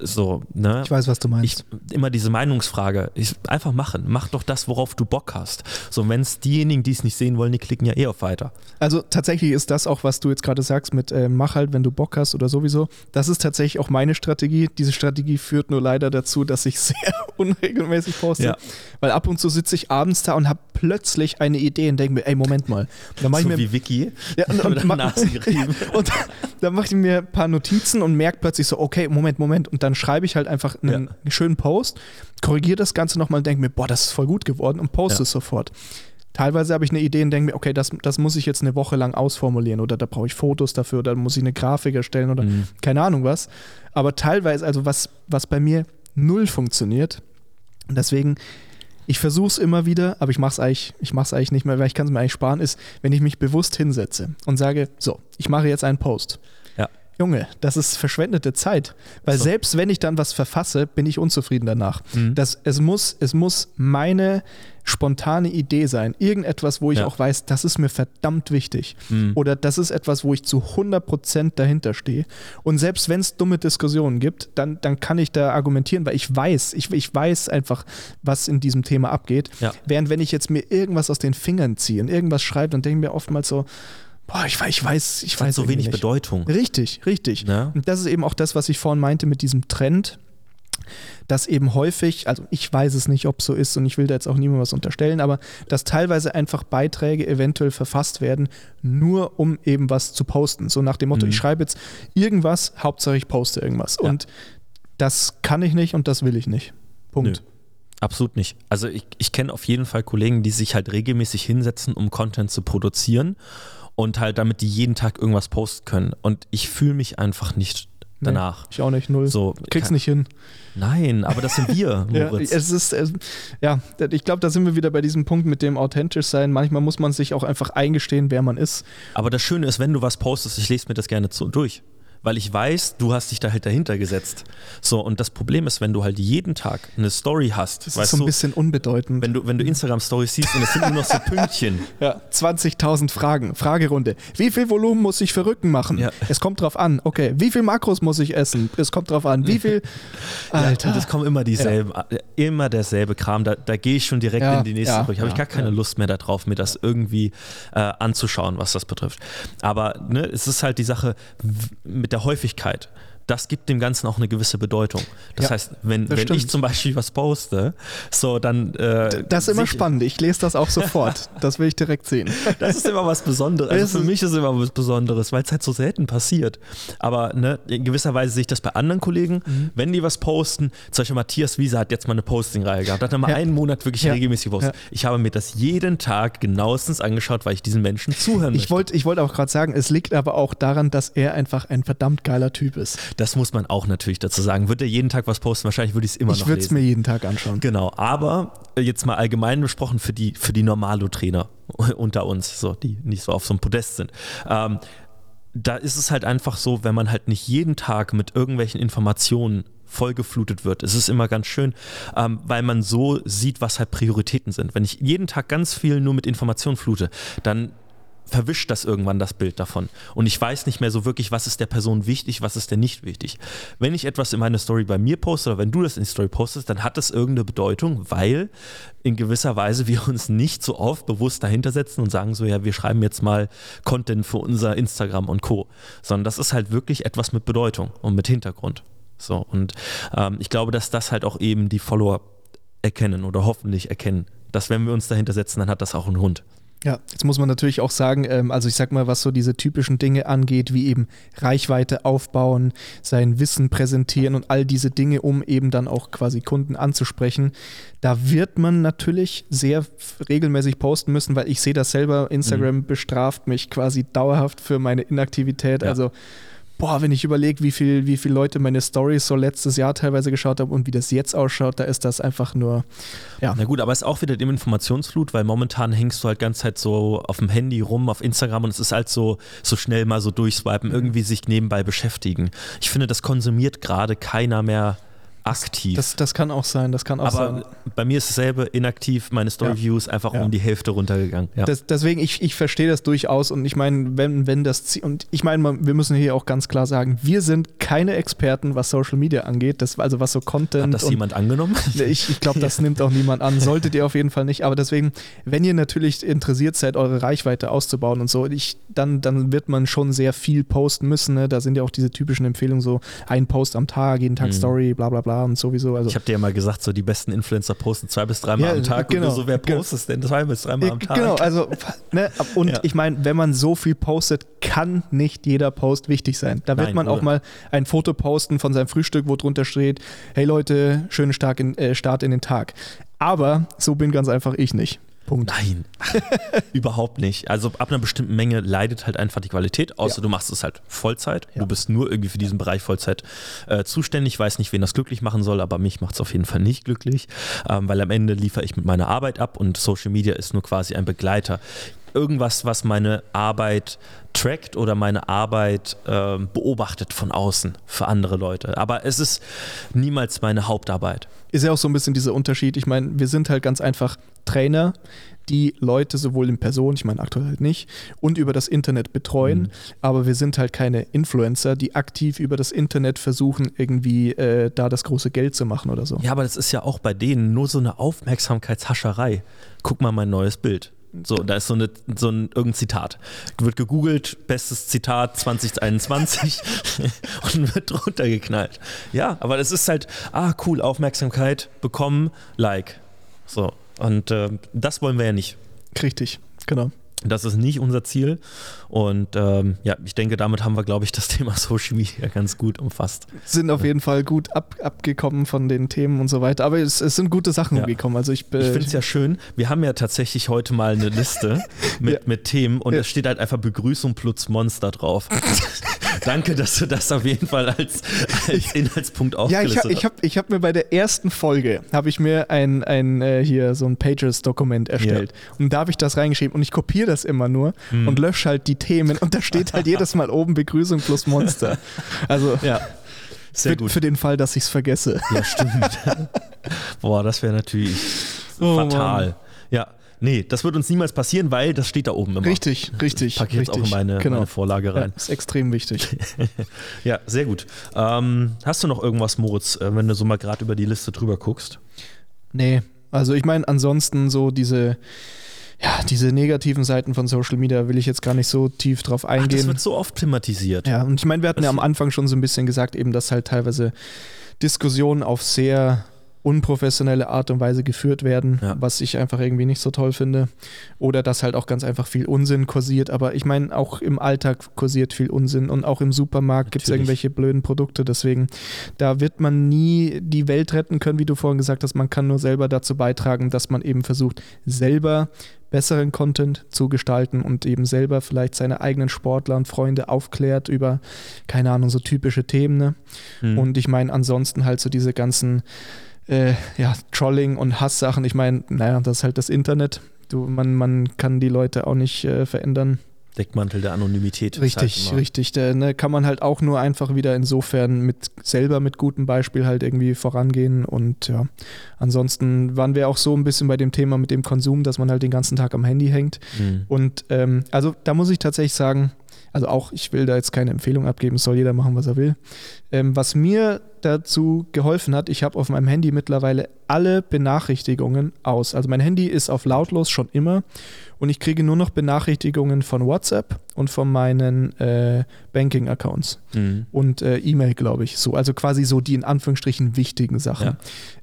So, ne? Ich weiß, was du meinst. Ich, immer diese Meinungsfrage. Ich, einfach machen. Mach doch das, worauf du Bock hast. So, wenn es diejenigen, die es nicht sehen wollen, die klicken ja eh auf weiter. Also tatsächlich ist das auch, was du jetzt gerade sagst mit äh, mach halt, wenn du Bock hast oder sowieso. Das ist tatsächlich auch meine Strategie. Diese Strategie führt nur leider dazu, dass ich sehr unregelmäßig poste. Ja. Weil ab und zu sitze ich abends da und habe plötzlich eine Idee und denke mir, ey, Moment mal. Dann so ich mir, wie Vicky. Ja, und, und, und, und dann mache ich mir ein paar Notizen und merke plötzlich so, okay, Moment, Moment und dann schreibe ich halt einfach einen ja. schönen Post, korrigiere das Ganze nochmal und denke mir, boah, das ist voll gut geworden und poste ja. es sofort. Teilweise habe ich eine Idee und denke mir, okay, das, das muss ich jetzt eine Woche lang ausformulieren oder da brauche ich Fotos dafür oder muss ich eine Grafik erstellen oder mhm. keine Ahnung was. Aber teilweise, also was, was bei mir null funktioniert, und deswegen, ich versuche es immer wieder, aber ich mache es eigentlich, eigentlich nicht mehr, weil ich kann es mir eigentlich sparen, ist, wenn ich mich bewusst hinsetze und sage, so, ich mache jetzt einen Post. Junge, das ist verschwendete Zeit. Weil so. selbst wenn ich dann was verfasse, bin ich unzufrieden danach. Mhm. Das, es, muss, es muss meine spontane Idee sein. Irgendetwas, wo ich ja. auch weiß, das ist mir verdammt wichtig. Mhm. Oder das ist etwas, wo ich zu 100% dahinter stehe. Und selbst wenn es dumme Diskussionen gibt, dann, dann kann ich da argumentieren, weil ich weiß, ich, ich weiß einfach, was in diesem Thema abgeht. Ja. Während wenn ich jetzt mir irgendwas aus den Fingern ziehe und irgendwas schreibe, dann denke ich mir oftmals so, Boah, ich, ich weiß, ich weiß. so wenig nicht. Bedeutung. Richtig, richtig. Ja? Und das ist eben auch das, was ich vorhin meinte mit diesem Trend, dass eben häufig, also ich weiß es nicht, ob es so ist und ich will da jetzt auch niemandem was unterstellen, aber dass teilweise einfach Beiträge eventuell verfasst werden, nur um eben was zu posten. So nach dem Motto, mhm. ich schreibe jetzt irgendwas, Hauptsache ich poste irgendwas. Ja. Und das kann ich nicht und das will ich nicht. Punkt. Nö. Absolut nicht. Also ich, ich kenne auf jeden Fall Kollegen, die sich halt regelmäßig hinsetzen, um Content zu produzieren und halt damit die jeden Tag irgendwas posten können. Und ich fühle mich einfach nicht danach. Nee, ich auch nicht, null. So, Krieg's nicht hin. Nein, aber das sind wir, Moritz. ja, es ist, es, ja, ich glaube, da sind wir wieder bei diesem Punkt mit dem authentisch sein. Manchmal muss man sich auch einfach eingestehen, wer man ist. Aber das Schöne ist, wenn du was postest, ich lese mir das gerne zu, durch weil ich weiß, du hast dich da halt dahinter gesetzt. So, und das Problem ist, wenn du halt jeden Tag eine Story hast, das ist so ein du, bisschen unbedeutend. Wenn du, wenn du Instagram-Stories siehst und es sind nur noch so Pünktchen. Ja, 20.000 Fragen, Fragerunde. Wie viel Volumen muss ich für Rücken machen? Ja. Es kommt drauf an. Okay, wie viel Makros muss ich essen? Es kommt drauf an. Wie viel. Alter. Ja, und es kommen immer dieselben, ja. immer derselbe Kram. Da, da gehe ich schon direkt in die nächste ja, Brücke. Habe ich gar keine Lust mehr darauf, mir das irgendwie äh, anzuschauen, was das betrifft. Aber ne, es ist halt die Sache mit der Häufigkeit das gibt dem Ganzen auch eine gewisse Bedeutung. Das Ja, heißt, wenn, das wenn ich zum Beispiel was poste, so dann. Äh, Das ist immer spannend. Ich lese das auch sofort. Das will ich direkt sehen. Das ist immer was Besonderes. Es Also für mich ist es immer was Besonderes, weil es halt so selten passiert. Aber ne, in gewisser Weise sehe ich das bei anderen Kollegen, Mhm. wenn die was posten. Zum Beispiel Matthias Wieser hat jetzt mal eine Posting-Reihe gehabt. Hat er mal Ja. einen Monat wirklich Ja. regelmäßig gepostet. Ich habe mir das jeden Tag genauestens angeschaut, weil ich diesen Menschen zuhören Ich möchte. wollte ich wollt auch gerade sagen, es liegt aber auch daran, dass er einfach ein verdammt geiler Typ ist. Das muss man auch natürlich dazu sagen. Würde er jeden Tag was posten, wahrscheinlich würde ich es immer Ich noch würde es lesen. mir jeden Tag anschauen. Genau, aber äh, jetzt mal allgemein besprochen für die, für die Normalo-Trainer unter uns, so, die nicht so auf so einem Podest sind. Ähm, da ist es halt einfach so, wenn man halt nicht jeden Tag mit irgendwelchen Informationen vollgeflutet wird. Es ist immer ganz schön, ähm, weil man so sieht, was halt Prioritäten sind. Wenn ich jeden Tag ganz viel nur mit Informationen flute, dann verwischt das irgendwann das Bild davon. Und ich weiß nicht mehr so wirklich, was ist der Person wichtig, was ist der nicht wichtig. Wenn ich etwas in meine Story bei mir poste oder wenn du das in die Story postest, dann hat das irgendeine Bedeutung, weil in gewisser Weise wir uns nicht so oft bewusst dahinter setzen und sagen so, ja, wir schreiben jetzt mal Content für unser Instagram und Co. Sondern das ist halt wirklich etwas mit Bedeutung und mit Hintergrund. So, und ähm, ich glaube, dass das halt auch eben die Follower erkennen oder hoffentlich erkennen, dass wenn wir uns dahinter setzen, dann hat das auch einen Hund. Ja, jetzt muss man natürlich auch sagen, ähm, also ich sag mal, was so diese typischen Dinge angeht, wie eben Reichweite aufbauen, sein Wissen präsentieren und all diese Dinge, um eben dann auch quasi Kunden anzusprechen, da wird man natürlich sehr regelmäßig posten müssen, weil ich sehe das selber, Instagram bestraft mich quasi dauerhaft für meine Inaktivität. Ja. Also Boah, wenn ich überlege, wie viel, wie viele Leute meine Stories so letztes Jahr teilweise geschaut haben und wie das jetzt ausschaut, da ist das einfach nur, ja. Na gut, aber es ist auch wieder dem Informationsflut, weil momentan hängst du halt ganz Zeit so auf dem Handy rum, auf Instagram und es ist halt so, so schnell mal so durchswipen, irgendwie sich nebenbei beschäftigen. Ich finde, das konsumiert gerade keiner mehr aktiv. Das, das kann auch sein, das kann auch sein. aber bei mir ist dasselbe, inaktiv, meine Story-Views einfach Ja. um die Hälfte runtergegangen. Ja. Das, deswegen, ich, ich verstehe das durchaus und ich meine, wenn, wenn das Ziel, und ich meine, wir müssen hier auch ganz klar sagen, wir sind keine Experten, was Social Media angeht, das, also was so Content Hat das jemand angenommen? ich, ich glaube, das nimmt auch niemand an. Solltet ihr auf jeden Fall nicht. Aber deswegen, wenn ihr natürlich interessiert seid, eure Reichweite auszubauen und so, ich, dann, dann wird man schon sehr viel posten müssen. Ne? Da sind ja auch diese typischen Empfehlungen, so ein Post am Tag, jeden Tag Mhm. Story, bla bla bla und sowieso. Also, Ich habe dir ja mal gesagt, so die besten Influencer posten zwei bis dreimal Ja, am Tag genau. und so, wer Genau. postet denn zwei bis dreimal am Tag? Genau, also ne, und Ja. ich meine, wenn man so viel postet, kann nicht jeder Post wichtig sein. Da wird Nein, man auch oder? mal ein Foto posten von seinem Frühstück, wo drunter steht, hey Leute, schönen Start in, äh, Start in den Tag. Aber so bin ganz einfach ich nicht. Punkt. Nein, überhaupt nicht. Also ab einer bestimmten Menge leidet halt einfach die Qualität, außer Ja. du machst es halt Vollzeit. Ja. Du bist nur irgendwie für diesen Bereich Vollzeit äh, zuständig. Ich weiß nicht, wen das glücklich machen soll, aber mich macht es auf jeden Fall nicht glücklich, ähm, weil am Ende liefere ich mit meiner Arbeit ab und Social Media ist nur quasi ein Begleiter. Irgendwas, was meine Arbeit trackt oder meine Arbeit ähm, beobachtet von außen für andere Leute. Aber es ist niemals meine Hauptarbeit. Ist ja auch so ein bisschen dieser Unterschied. Ich meine, wir sind halt ganz einfach Trainer, die Leute sowohl in Person, ich meine aktuell halt nicht, und über das Internet betreuen. Mhm. Aber wir sind halt keine Influencer, die aktiv über das Internet versuchen, irgendwie äh, da das große Geld zu machen oder so. Ja, aber das ist ja auch bei denen nur so eine Aufmerksamkeitshascherei. Guck mal mein neues Bild. So, da ist so, eine, so ein irgendein Zitat. Wird gegoogelt, bestes Zitat 2021 und wird drunter geknallt. Ja, aber das ist halt, ah, cool, Aufmerksamkeit bekommen, Like. So, und äh, das wollen wir ja nicht. Richtig, genau. Das ist nicht unser Ziel. Und ähm, ja, ich denke, damit haben wir, glaube ich, das Thema Social Media ganz gut umfasst. Sind auf jeden Fall gut ab, abgekommen von den Themen und so weiter. Aber es, es sind gute Sachen Ja. gekommen. Also ich, äh, Ich finde es ja schön. Wir haben ja tatsächlich heute mal eine Liste mit, Ja. mit Themen und Ja. es steht halt einfach Begrüßung plus Monster drauf. Danke, dass du das auf jeden Fall als, als Inhaltspunkt Ja, ich aufgelistet habe ich hab, ich hab mir bei der ersten Folge, habe ich mir ein, ein äh, hier so ein Pages-Dokument erstellt. Und da habe ich das reingeschrieben und ich kopiere das immer nur Mhm. und lösche halt die Themen und da steht halt jedes Mal oben Begrüßung plus Monster. Also Ja, sehr für, gut. für den Fall, dass ich es vergesse. ja, stimmt. Boah, das wäre natürlich Oh, fatal. Mann. Ja, nee, das wird uns niemals passieren, weil das steht da oben immer. Richtig, richtig. Pack ich jetzt auch richtig. in meine, genau. meine Vorlage ja, rein. ist extrem wichtig. Ja, sehr gut. Ähm, hast du noch irgendwas, Moritz, äh, wenn du so mal gerade über die Liste drüber guckst? Nee, also ich meine, ansonsten so diese, ja, diese negativen Seiten von Social Media will ich jetzt gar nicht so tief drauf eingehen. Ach, das wird so oft thematisiert. Ja, und ich meine, wir hatten das ja am Anfang schon so ein bisschen gesagt, eben, dass halt teilweise Diskussionen auf sehr unprofessionelle Art und Weise geführt werden, ja. was ich einfach irgendwie nicht so toll finde. Oder dass halt auch ganz einfach viel Unsinn kursiert. Aber ich meine, auch im Alltag kursiert viel Unsinn und auch im Supermarkt gibt es irgendwelche blöden Produkte. Deswegen, da wird man nie die Welt retten können, wie du vorhin gesagt hast. Man kann nur selber dazu beitragen, dass man eben versucht, selber besseren Content zu gestalten und eben selber vielleicht seine eigenen Sportler und Freunde aufklärt über, keine Ahnung, so typische Themen. Ne? Mhm. Und ich meine, ansonsten halt so diese ganzen äh, ja, Trolling und Hasssachen. Ich meine, naja, das ist halt das Internet. Du, man, man kann die Leute auch nicht äh, verändern. Deckmantel der Anonymität. Richtig, halt richtig. Da ne, kann man halt auch nur einfach wieder insofern mit selber mit gutem Beispiel halt irgendwie vorangehen. Und ja, ansonsten waren wir auch so ein bisschen bei dem Thema mit dem Konsum, dass man halt den ganzen Tag am Handy hängt. Mhm. Und ähm, also da muss ich tatsächlich sagen, also auch, ich will da jetzt keine Empfehlung abgeben, soll jeder machen, was er will. Ähm, was mir dazu geholfen hat, ich habe auf meinem Handy mittlerweile alle Benachrichtigungen aus. Also mein Handy ist auf lautlos schon immer und ich kriege nur noch Benachrichtigungen von WhatsApp und von meinen äh, Banking-Accounts mhm. und äh, E-Mail, glaube ich. So, also quasi so die in Anführungsstrichen wichtigen Sachen. Ja.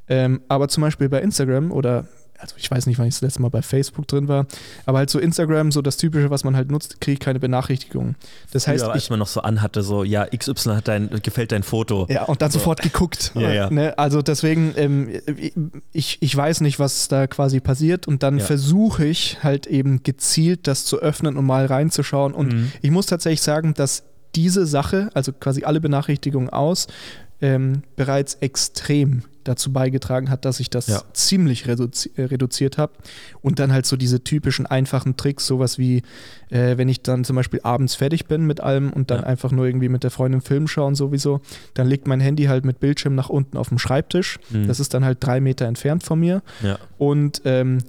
Ähm, aber zum Beispiel bei Instagram oder also ich weiß nicht, wann ich das letzte Mal bei Facebook drin war, aber halt so Instagram, so das Typische, was man halt nutzt, kriege ich keine Benachrichtigungen. Das heißt, ja, als ich, man noch so anhatte, so, ja, XY hat dein, gefällt dein Foto. Ja, und dann so. sofort geguckt. ja, ja. Ne? Also deswegen, ähm, ich, ich weiß nicht, was da quasi passiert und dann ja. versuche ich halt eben gezielt das zu öffnen und mal reinzuschauen und mhm. ich muss tatsächlich sagen, dass diese Sache, also quasi alle Benachrichtigungen aus, ähm, bereits extrem dazu beigetragen hat, dass ich das ja. ziemlich reduzi äh, reduziert habe. Und dann halt so diese typischen einfachen Tricks, sowas wie, äh, wenn ich dann zum Beispiel abends fertig bin mit allem und dann ja. einfach nur irgendwie mit der Freundin Film schauen sowieso, dann liegt mein Handy halt mit Bildschirm nach unten auf dem Schreibtisch. Mhm. Das ist dann halt drei Meter entfernt von mir. Ja. Und ähm,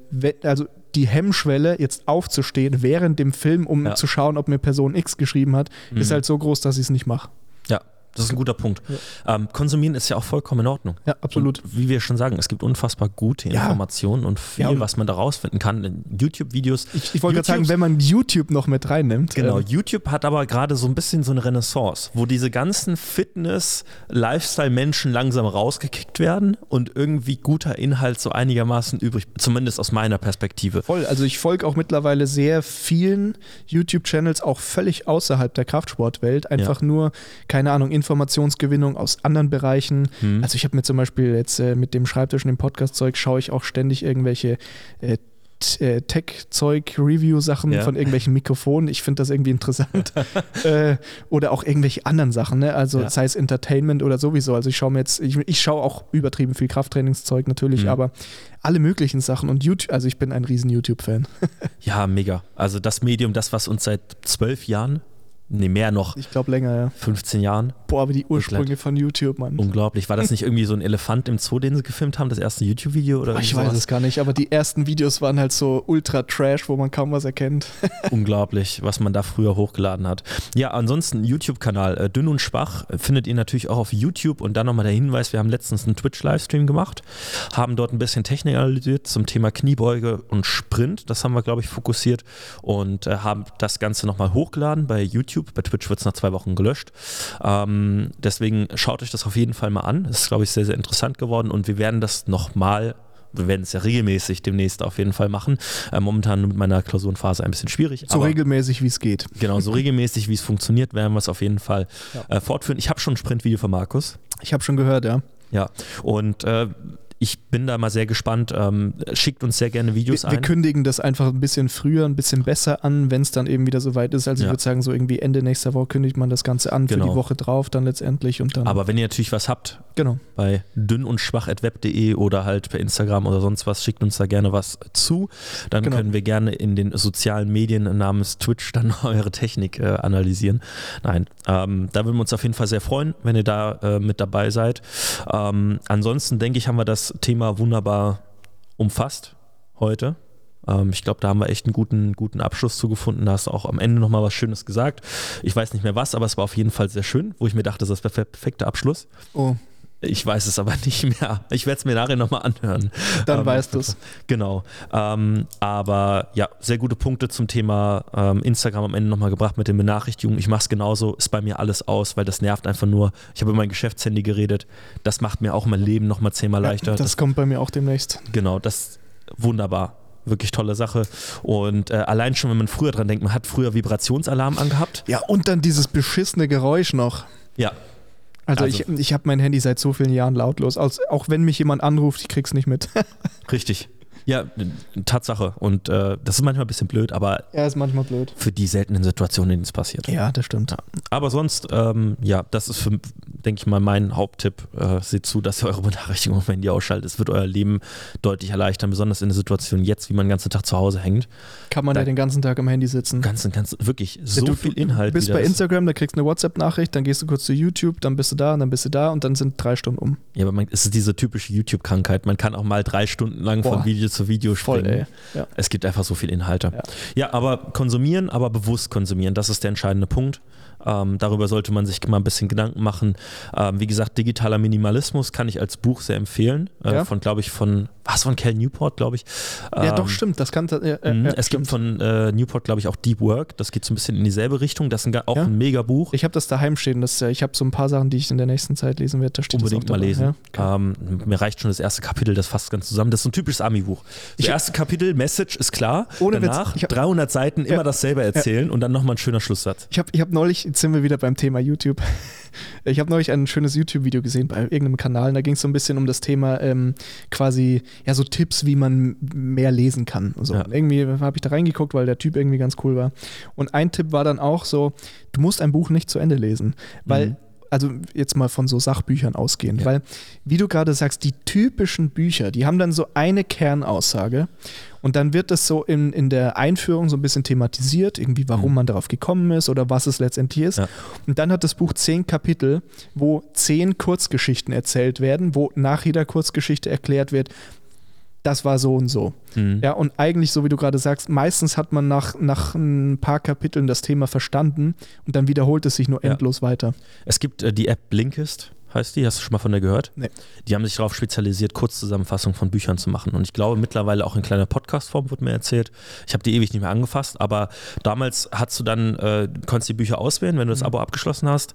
also die Hemmschwelle, jetzt aufzustehen während dem Film, um zu schauen, ob mir Person X geschrieben hat, mhm. ist halt so groß, dass ich es nicht mache. Ja, das ist ein guter Punkt. Ja. Ähm, konsumieren ist ja auch vollkommen in Ordnung. Ja, absolut. Und wie wir schon sagen, es gibt unfassbar gute Informationen ja. und viel, ja, was man da rausfinden kann. YouTube-Videos. Ich, ich wollte gerade sagen, wenn man YouTube noch mit reinnimmt. Genau, ähm. YouTube hat aber gerade so ein bisschen so eine Renaissance, wo diese ganzen Fitness-Lifestyle-Menschen langsam rausgekickt werden und irgendwie guter Inhalt so einigermaßen übrig, zumindest aus meiner Perspektive. Voll, also ich folge auch mittlerweile sehr vielen YouTube-Channels, auch völlig außerhalb der Kraftsportwelt. Einfach nur, keine Ahnung, Informationsgewinnung aus anderen Bereichen. Hm. Also ich habe mir zum Beispiel jetzt äh, mit dem Schreibtisch und dem Podcast-Zeug schaue ich auch ständig irgendwelche äh, äh Tech-Zeug, Review-Sachen ja. von irgendwelchen Mikrofonen. Ich finde das irgendwie interessant. äh, oder auch irgendwelche anderen Sachen, ne? Also ja. sei es Entertainment oder sowieso. Also ich schaue mir jetzt, ich, ich schaue auch übertrieben viel Krafttrainingszeug natürlich, mhm. aber alle möglichen Sachen und YouTube, also ich bin ein riesen YouTube-Fan. ja, mega. Also das Medium, das, was uns seit zwölf Jahren nee, mehr noch. Ich glaube länger, ja. 15 Jahren. Boah, aber die Ursprünge von YouTube, Mann. Unglaublich. War das nicht irgendwie so ein Elefant im Zoo, den sie gefilmt haben, das erste YouTube-Video? oder? Ich weiß es gar nicht, aber die ersten Videos waren halt so ultra trash, wo man kaum was erkennt. Unglaublich, was man da früher hochgeladen hat. Ja, ansonsten YouTube-Kanal äh, Dünn und Schwach findet ihr natürlich auch auf YouTube und dann nochmal der Hinweis, wir haben letztens einen Twitch-Livestream gemacht, haben dort ein bisschen Technik analysiert zum Thema Kniebeuge und Sprint. Das haben wir, glaube ich, fokussiert und äh, haben das Ganze nochmal hochgeladen bei YouTube. Bei Twitch wird es nach zwei Wochen gelöscht. Ähm, deswegen schaut euch das auf jeden Fall mal an. Das ist, glaube ich, sehr, sehr interessant geworden und wir werden das nochmal wir werden es ja regelmäßig demnächst auf jeden Fall machen. Äh, momentan mit meiner Klausurenphase ein bisschen schwierig. So regelmäßig, wie es geht. Genau, so regelmäßig, wie es funktioniert, werden wir es auf jeden Fall ja. äh, fortführen. Ich habe schon ein Sprintvideo von Markus. Ich habe schon gehört, ja. Ja, und äh, ich bin da mal sehr gespannt. Ähm, schickt uns sehr gerne Videos wir, ein. Wir kündigen das einfach ein bisschen früher, ein bisschen besser an, wenn es dann eben wieder soweit ist. Also ja. ich würde sagen, so irgendwie Ende nächster Woche kündigt man das Ganze an genau. für die Woche drauf dann letztendlich und dann. Aber wenn ihr natürlich was habt, genau. bei dünn und schwach.web.de oder halt per Instagram oder sonst was, schickt uns da gerne was zu. Dann genau. können wir gerne in den sozialen Medien namens Twitch dann eure Technik äh, analysieren. Nein, ähm, da würden wir uns auf jeden Fall sehr freuen, wenn ihr da äh, mit dabei seid. Ähm, ansonsten denke ich, haben wir das Thema wunderbar umfasst heute. Ähm, ich glaube, da haben wir echt einen guten, guten Abschluss zugefunden. Da hast du auch am Ende nochmal was Schönes gesagt. Ich weiß nicht mehr was, aber es war auf jeden Fall sehr schön, wo ich mir dachte, das ist der perfekte Abschluss. Oh. Ich weiß es aber nicht mehr. Ich werde es mir nachher nochmal anhören. Dann ähm, weißt du es. Genau. Ähm, aber ja, sehr gute Punkte zum Thema ähm, Instagram am Ende nochmal gebracht mit den Benachrichtigungen. Ich mache es genauso, ist bei mir alles aus, weil das nervt einfach nur. Ich habe über mein Geschäftshandy geredet. Das macht mir auch mein Leben nochmal zehnmal leichter. Ja, das, das kommt bei mir auch demnächst. Genau, das wunderbar wirklich tolle Sache. Und äh, allein schon, wenn man früher dran denkt, man hat früher Vibrationsalarm angehabt. Ja, und dann dieses beschissene Geräusch noch. Ja. Also, also ich, ich habe mein Handy seit so vielen Jahren lautlos. Als, auch wenn mich jemand anruft, ich krieg's nicht mit. Richtig. Ja, Tatsache. Und äh, das ist manchmal ein bisschen blöd, aber. Ja, ist manchmal blöd. Für die seltenen Situationen, in denen es passiert. Ja, das stimmt. Ja. Aber sonst, ähm, ja, das ist für, denke ich mal, mein Haupttipp. Äh, seht zu, dass ihr eure Benachrichtigungen auf Handy ausschaltet. Es wird euer Leben deutlich erleichtern, besonders in der Situation jetzt, wie man den ganzen Tag zu Hause hängt. Kann man da, ja den ganzen Tag am Handy sitzen. Ganzen, ganz, wirklich, so du, viel Inhalt. Du bist bei Instagram, da kriegst du eine WhatsApp-Nachricht, dann gehst du kurz zu YouTube, dann bist du da und dann bist du da und dann sind drei Stunden um. Ja, aber man, es ist diese typische YouTube-Krankheit. Man kann auch mal drei Stunden lang Boah. von Video zu Video springen. Voll, ja. Es gibt einfach so viel Inhalte. Ja. ja, aber konsumieren, aber bewusst konsumieren, das ist der entscheidende Punkt. Ähm, darüber sollte man sich mal ein bisschen Gedanken machen. Ähm, wie gesagt, digitaler Minimalismus kann ich als Buch sehr empfehlen. Äh, ja. Von, glaube ich, von, was von Cal Newport, glaube ich. Ähm, ja, doch, ähm, stimmt. Das kann. Äh, äh, es stimmt. gibt von äh, Newport, glaube ich, auch Deep Work. Das geht so ein bisschen in dieselbe Richtung. Das ist ein, auch ja. ein mega Buch. Ich habe das daheim stehen. Das, äh, ich habe so ein paar Sachen, die ich in der nächsten Zeit lesen werde. Da Unbedingt mal lesen. Ja? Ähm, mir reicht schon das erste Kapitel, das fasst ganz zusammen. Das ist so ein typisches Ami-Buch. Das erste Kapitel, Message ist klar. Ohne Danach Witz, hab, 300 Seiten immer dasselbe erzählen und dann nochmal ein schöner Schlusssatz. Ich habe ich hab neulich, jetzt sind wir wieder beim Thema YouTube. Ich habe neulich ein schönes YouTube-Video gesehen bei irgendeinem Kanal. Da ging es so ein bisschen um das Thema ähm, quasi, ja, so Tipps, wie man mehr lesen kann. So. Ja. Irgendwie habe ich da reingeguckt, weil der Typ irgendwie ganz cool war. Und ein Tipp war dann auch so, du musst ein Buch nicht zu Ende lesen, weil mhm also jetzt mal von so Sachbüchern ausgehend, ja. weil, wie du gerade sagst, die typischen Bücher, die haben dann so eine Kernaussage und dann wird das so in, in der Einführung so ein bisschen thematisiert, irgendwie warum mhm. man darauf gekommen ist oder was es letztendlich ist. Ja. Und dann hat das Buch zehn Kapitel, wo zehn Kurzgeschichten erzählt werden, wo nach jeder Kurzgeschichte erklärt wird, das war so und so. Mhm. Ja, und eigentlich, so wie du gerade sagst, meistens hat man nach, nach ein paar Kapiteln das Thema verstanden und dann wiederholt es sich nur endlos ja. weiter. Es gibt äh, die App Blinkist, heißt die, hast du schon mal von der gehört? Nee. Die haben sich darauf spezialisiert, Kurzzusammenfassungen von Büchern zu machen. Und ich glaube, mittlerweile auch in kleiner Podcast-Form wird mir erzählt. Ich habe die ewig nicht mehr angefasst, aber damals hast du dann, äh, konntest die Bücher auswählen, wenn du das mhm. Abo abgeschlossen hast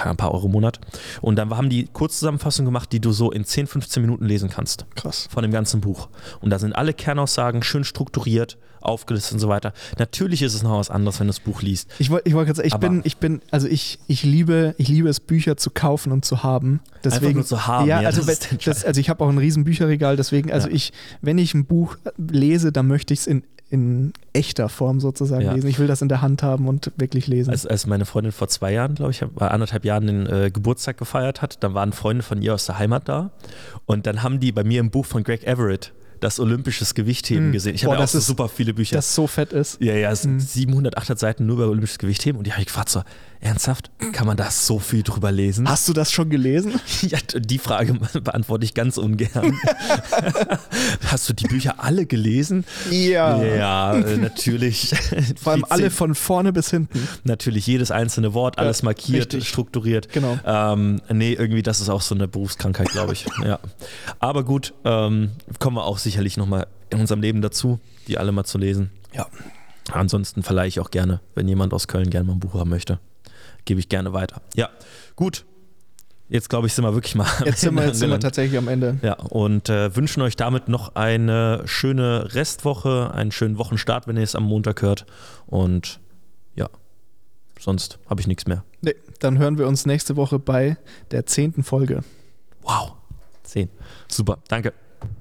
ein paar Euro im Monat. Und dann haben die Kurzzusammenfassungen gemacht, die du so in 10, 15 Minuten lesen kannst. Krass. Von dem ganzen Buch. Und da sind alle Kernaussagen schön strukturiert, aufgelistet und so weiter. Natürlich ist es noch was anderes, wenn du das Buch liest. Ich wollte ich wollt gerade sagen, ich bin, ich bin, also ich, ich liebe, ich liebe es, Bücher zu kaufen und zu haben. Deswegen, Einfach nur zu haben. Ja, ja also, das das, also ich habe auch ein riesen Bücherregal, deswegen, also ja. ich, wenn ich ein Buch lese, dann möchte ich es in in echter Form sozusagen ja. lesen. Ich will das in der Hand haben und wirklich lesen. Als, als meine Freundin vor zwei Jahren, glaube ich, war anderthalb Jahren den äh, Geburtstag gefeiert hat, dann waren Freunde von ihr aus der Heimat da und dann haben die bei mir im Buch von Greg Everett das olympisches Gewichtheben mhm. gesehen. Ich habe ja auch so super viele Bücher. Das so fett ist. Ja, ja, es sind mhm. 700, 800 Seiten nur über olympisches Gewichtheben und die habe ich gefragt so, ernsthaft, kann man da so viel drüber lesen? Hast du das schon gelesen? ja, die Frage beantworte ich ganz ungern. Hast du die Bücher alle gelesen? Ja. Ja, äh, natürlich. Vor allem alle von vorne bis hinten. Natürlich, jedes einzelne Wort, alles ja, markiert, richtig. strukturiert. Genau. Ähm, nee, irgendwie, das ist auch so eine Berufskrankheit, glaube ich. ja. Aber gut, ähm, kommen wir auch sicherlich nochmal in unserem Leben dazu, die alle mal zu lesen. Ja. Ansonsten verleihe ich auch gerne, wenn jemand aus Köln gerne mal ein Buch haben möchte gebe ich gerne weiter. Ja, gut. Jetzt glaube ich, sind wir wirklich mal. Jetzt, sind wir, jetzt sind wir tatsächlich am Ende. Ja, und äh, wünschen euch damit noch eine schöne Restwoche, einen schönen Wochenstart, wenn ihr es am Montag hört. Und ja, sonst habe ich nichts mehr. Nee, dann hören wir uns nächste Woche bei der zehnten Folge. Wow, zehn. Super, danke.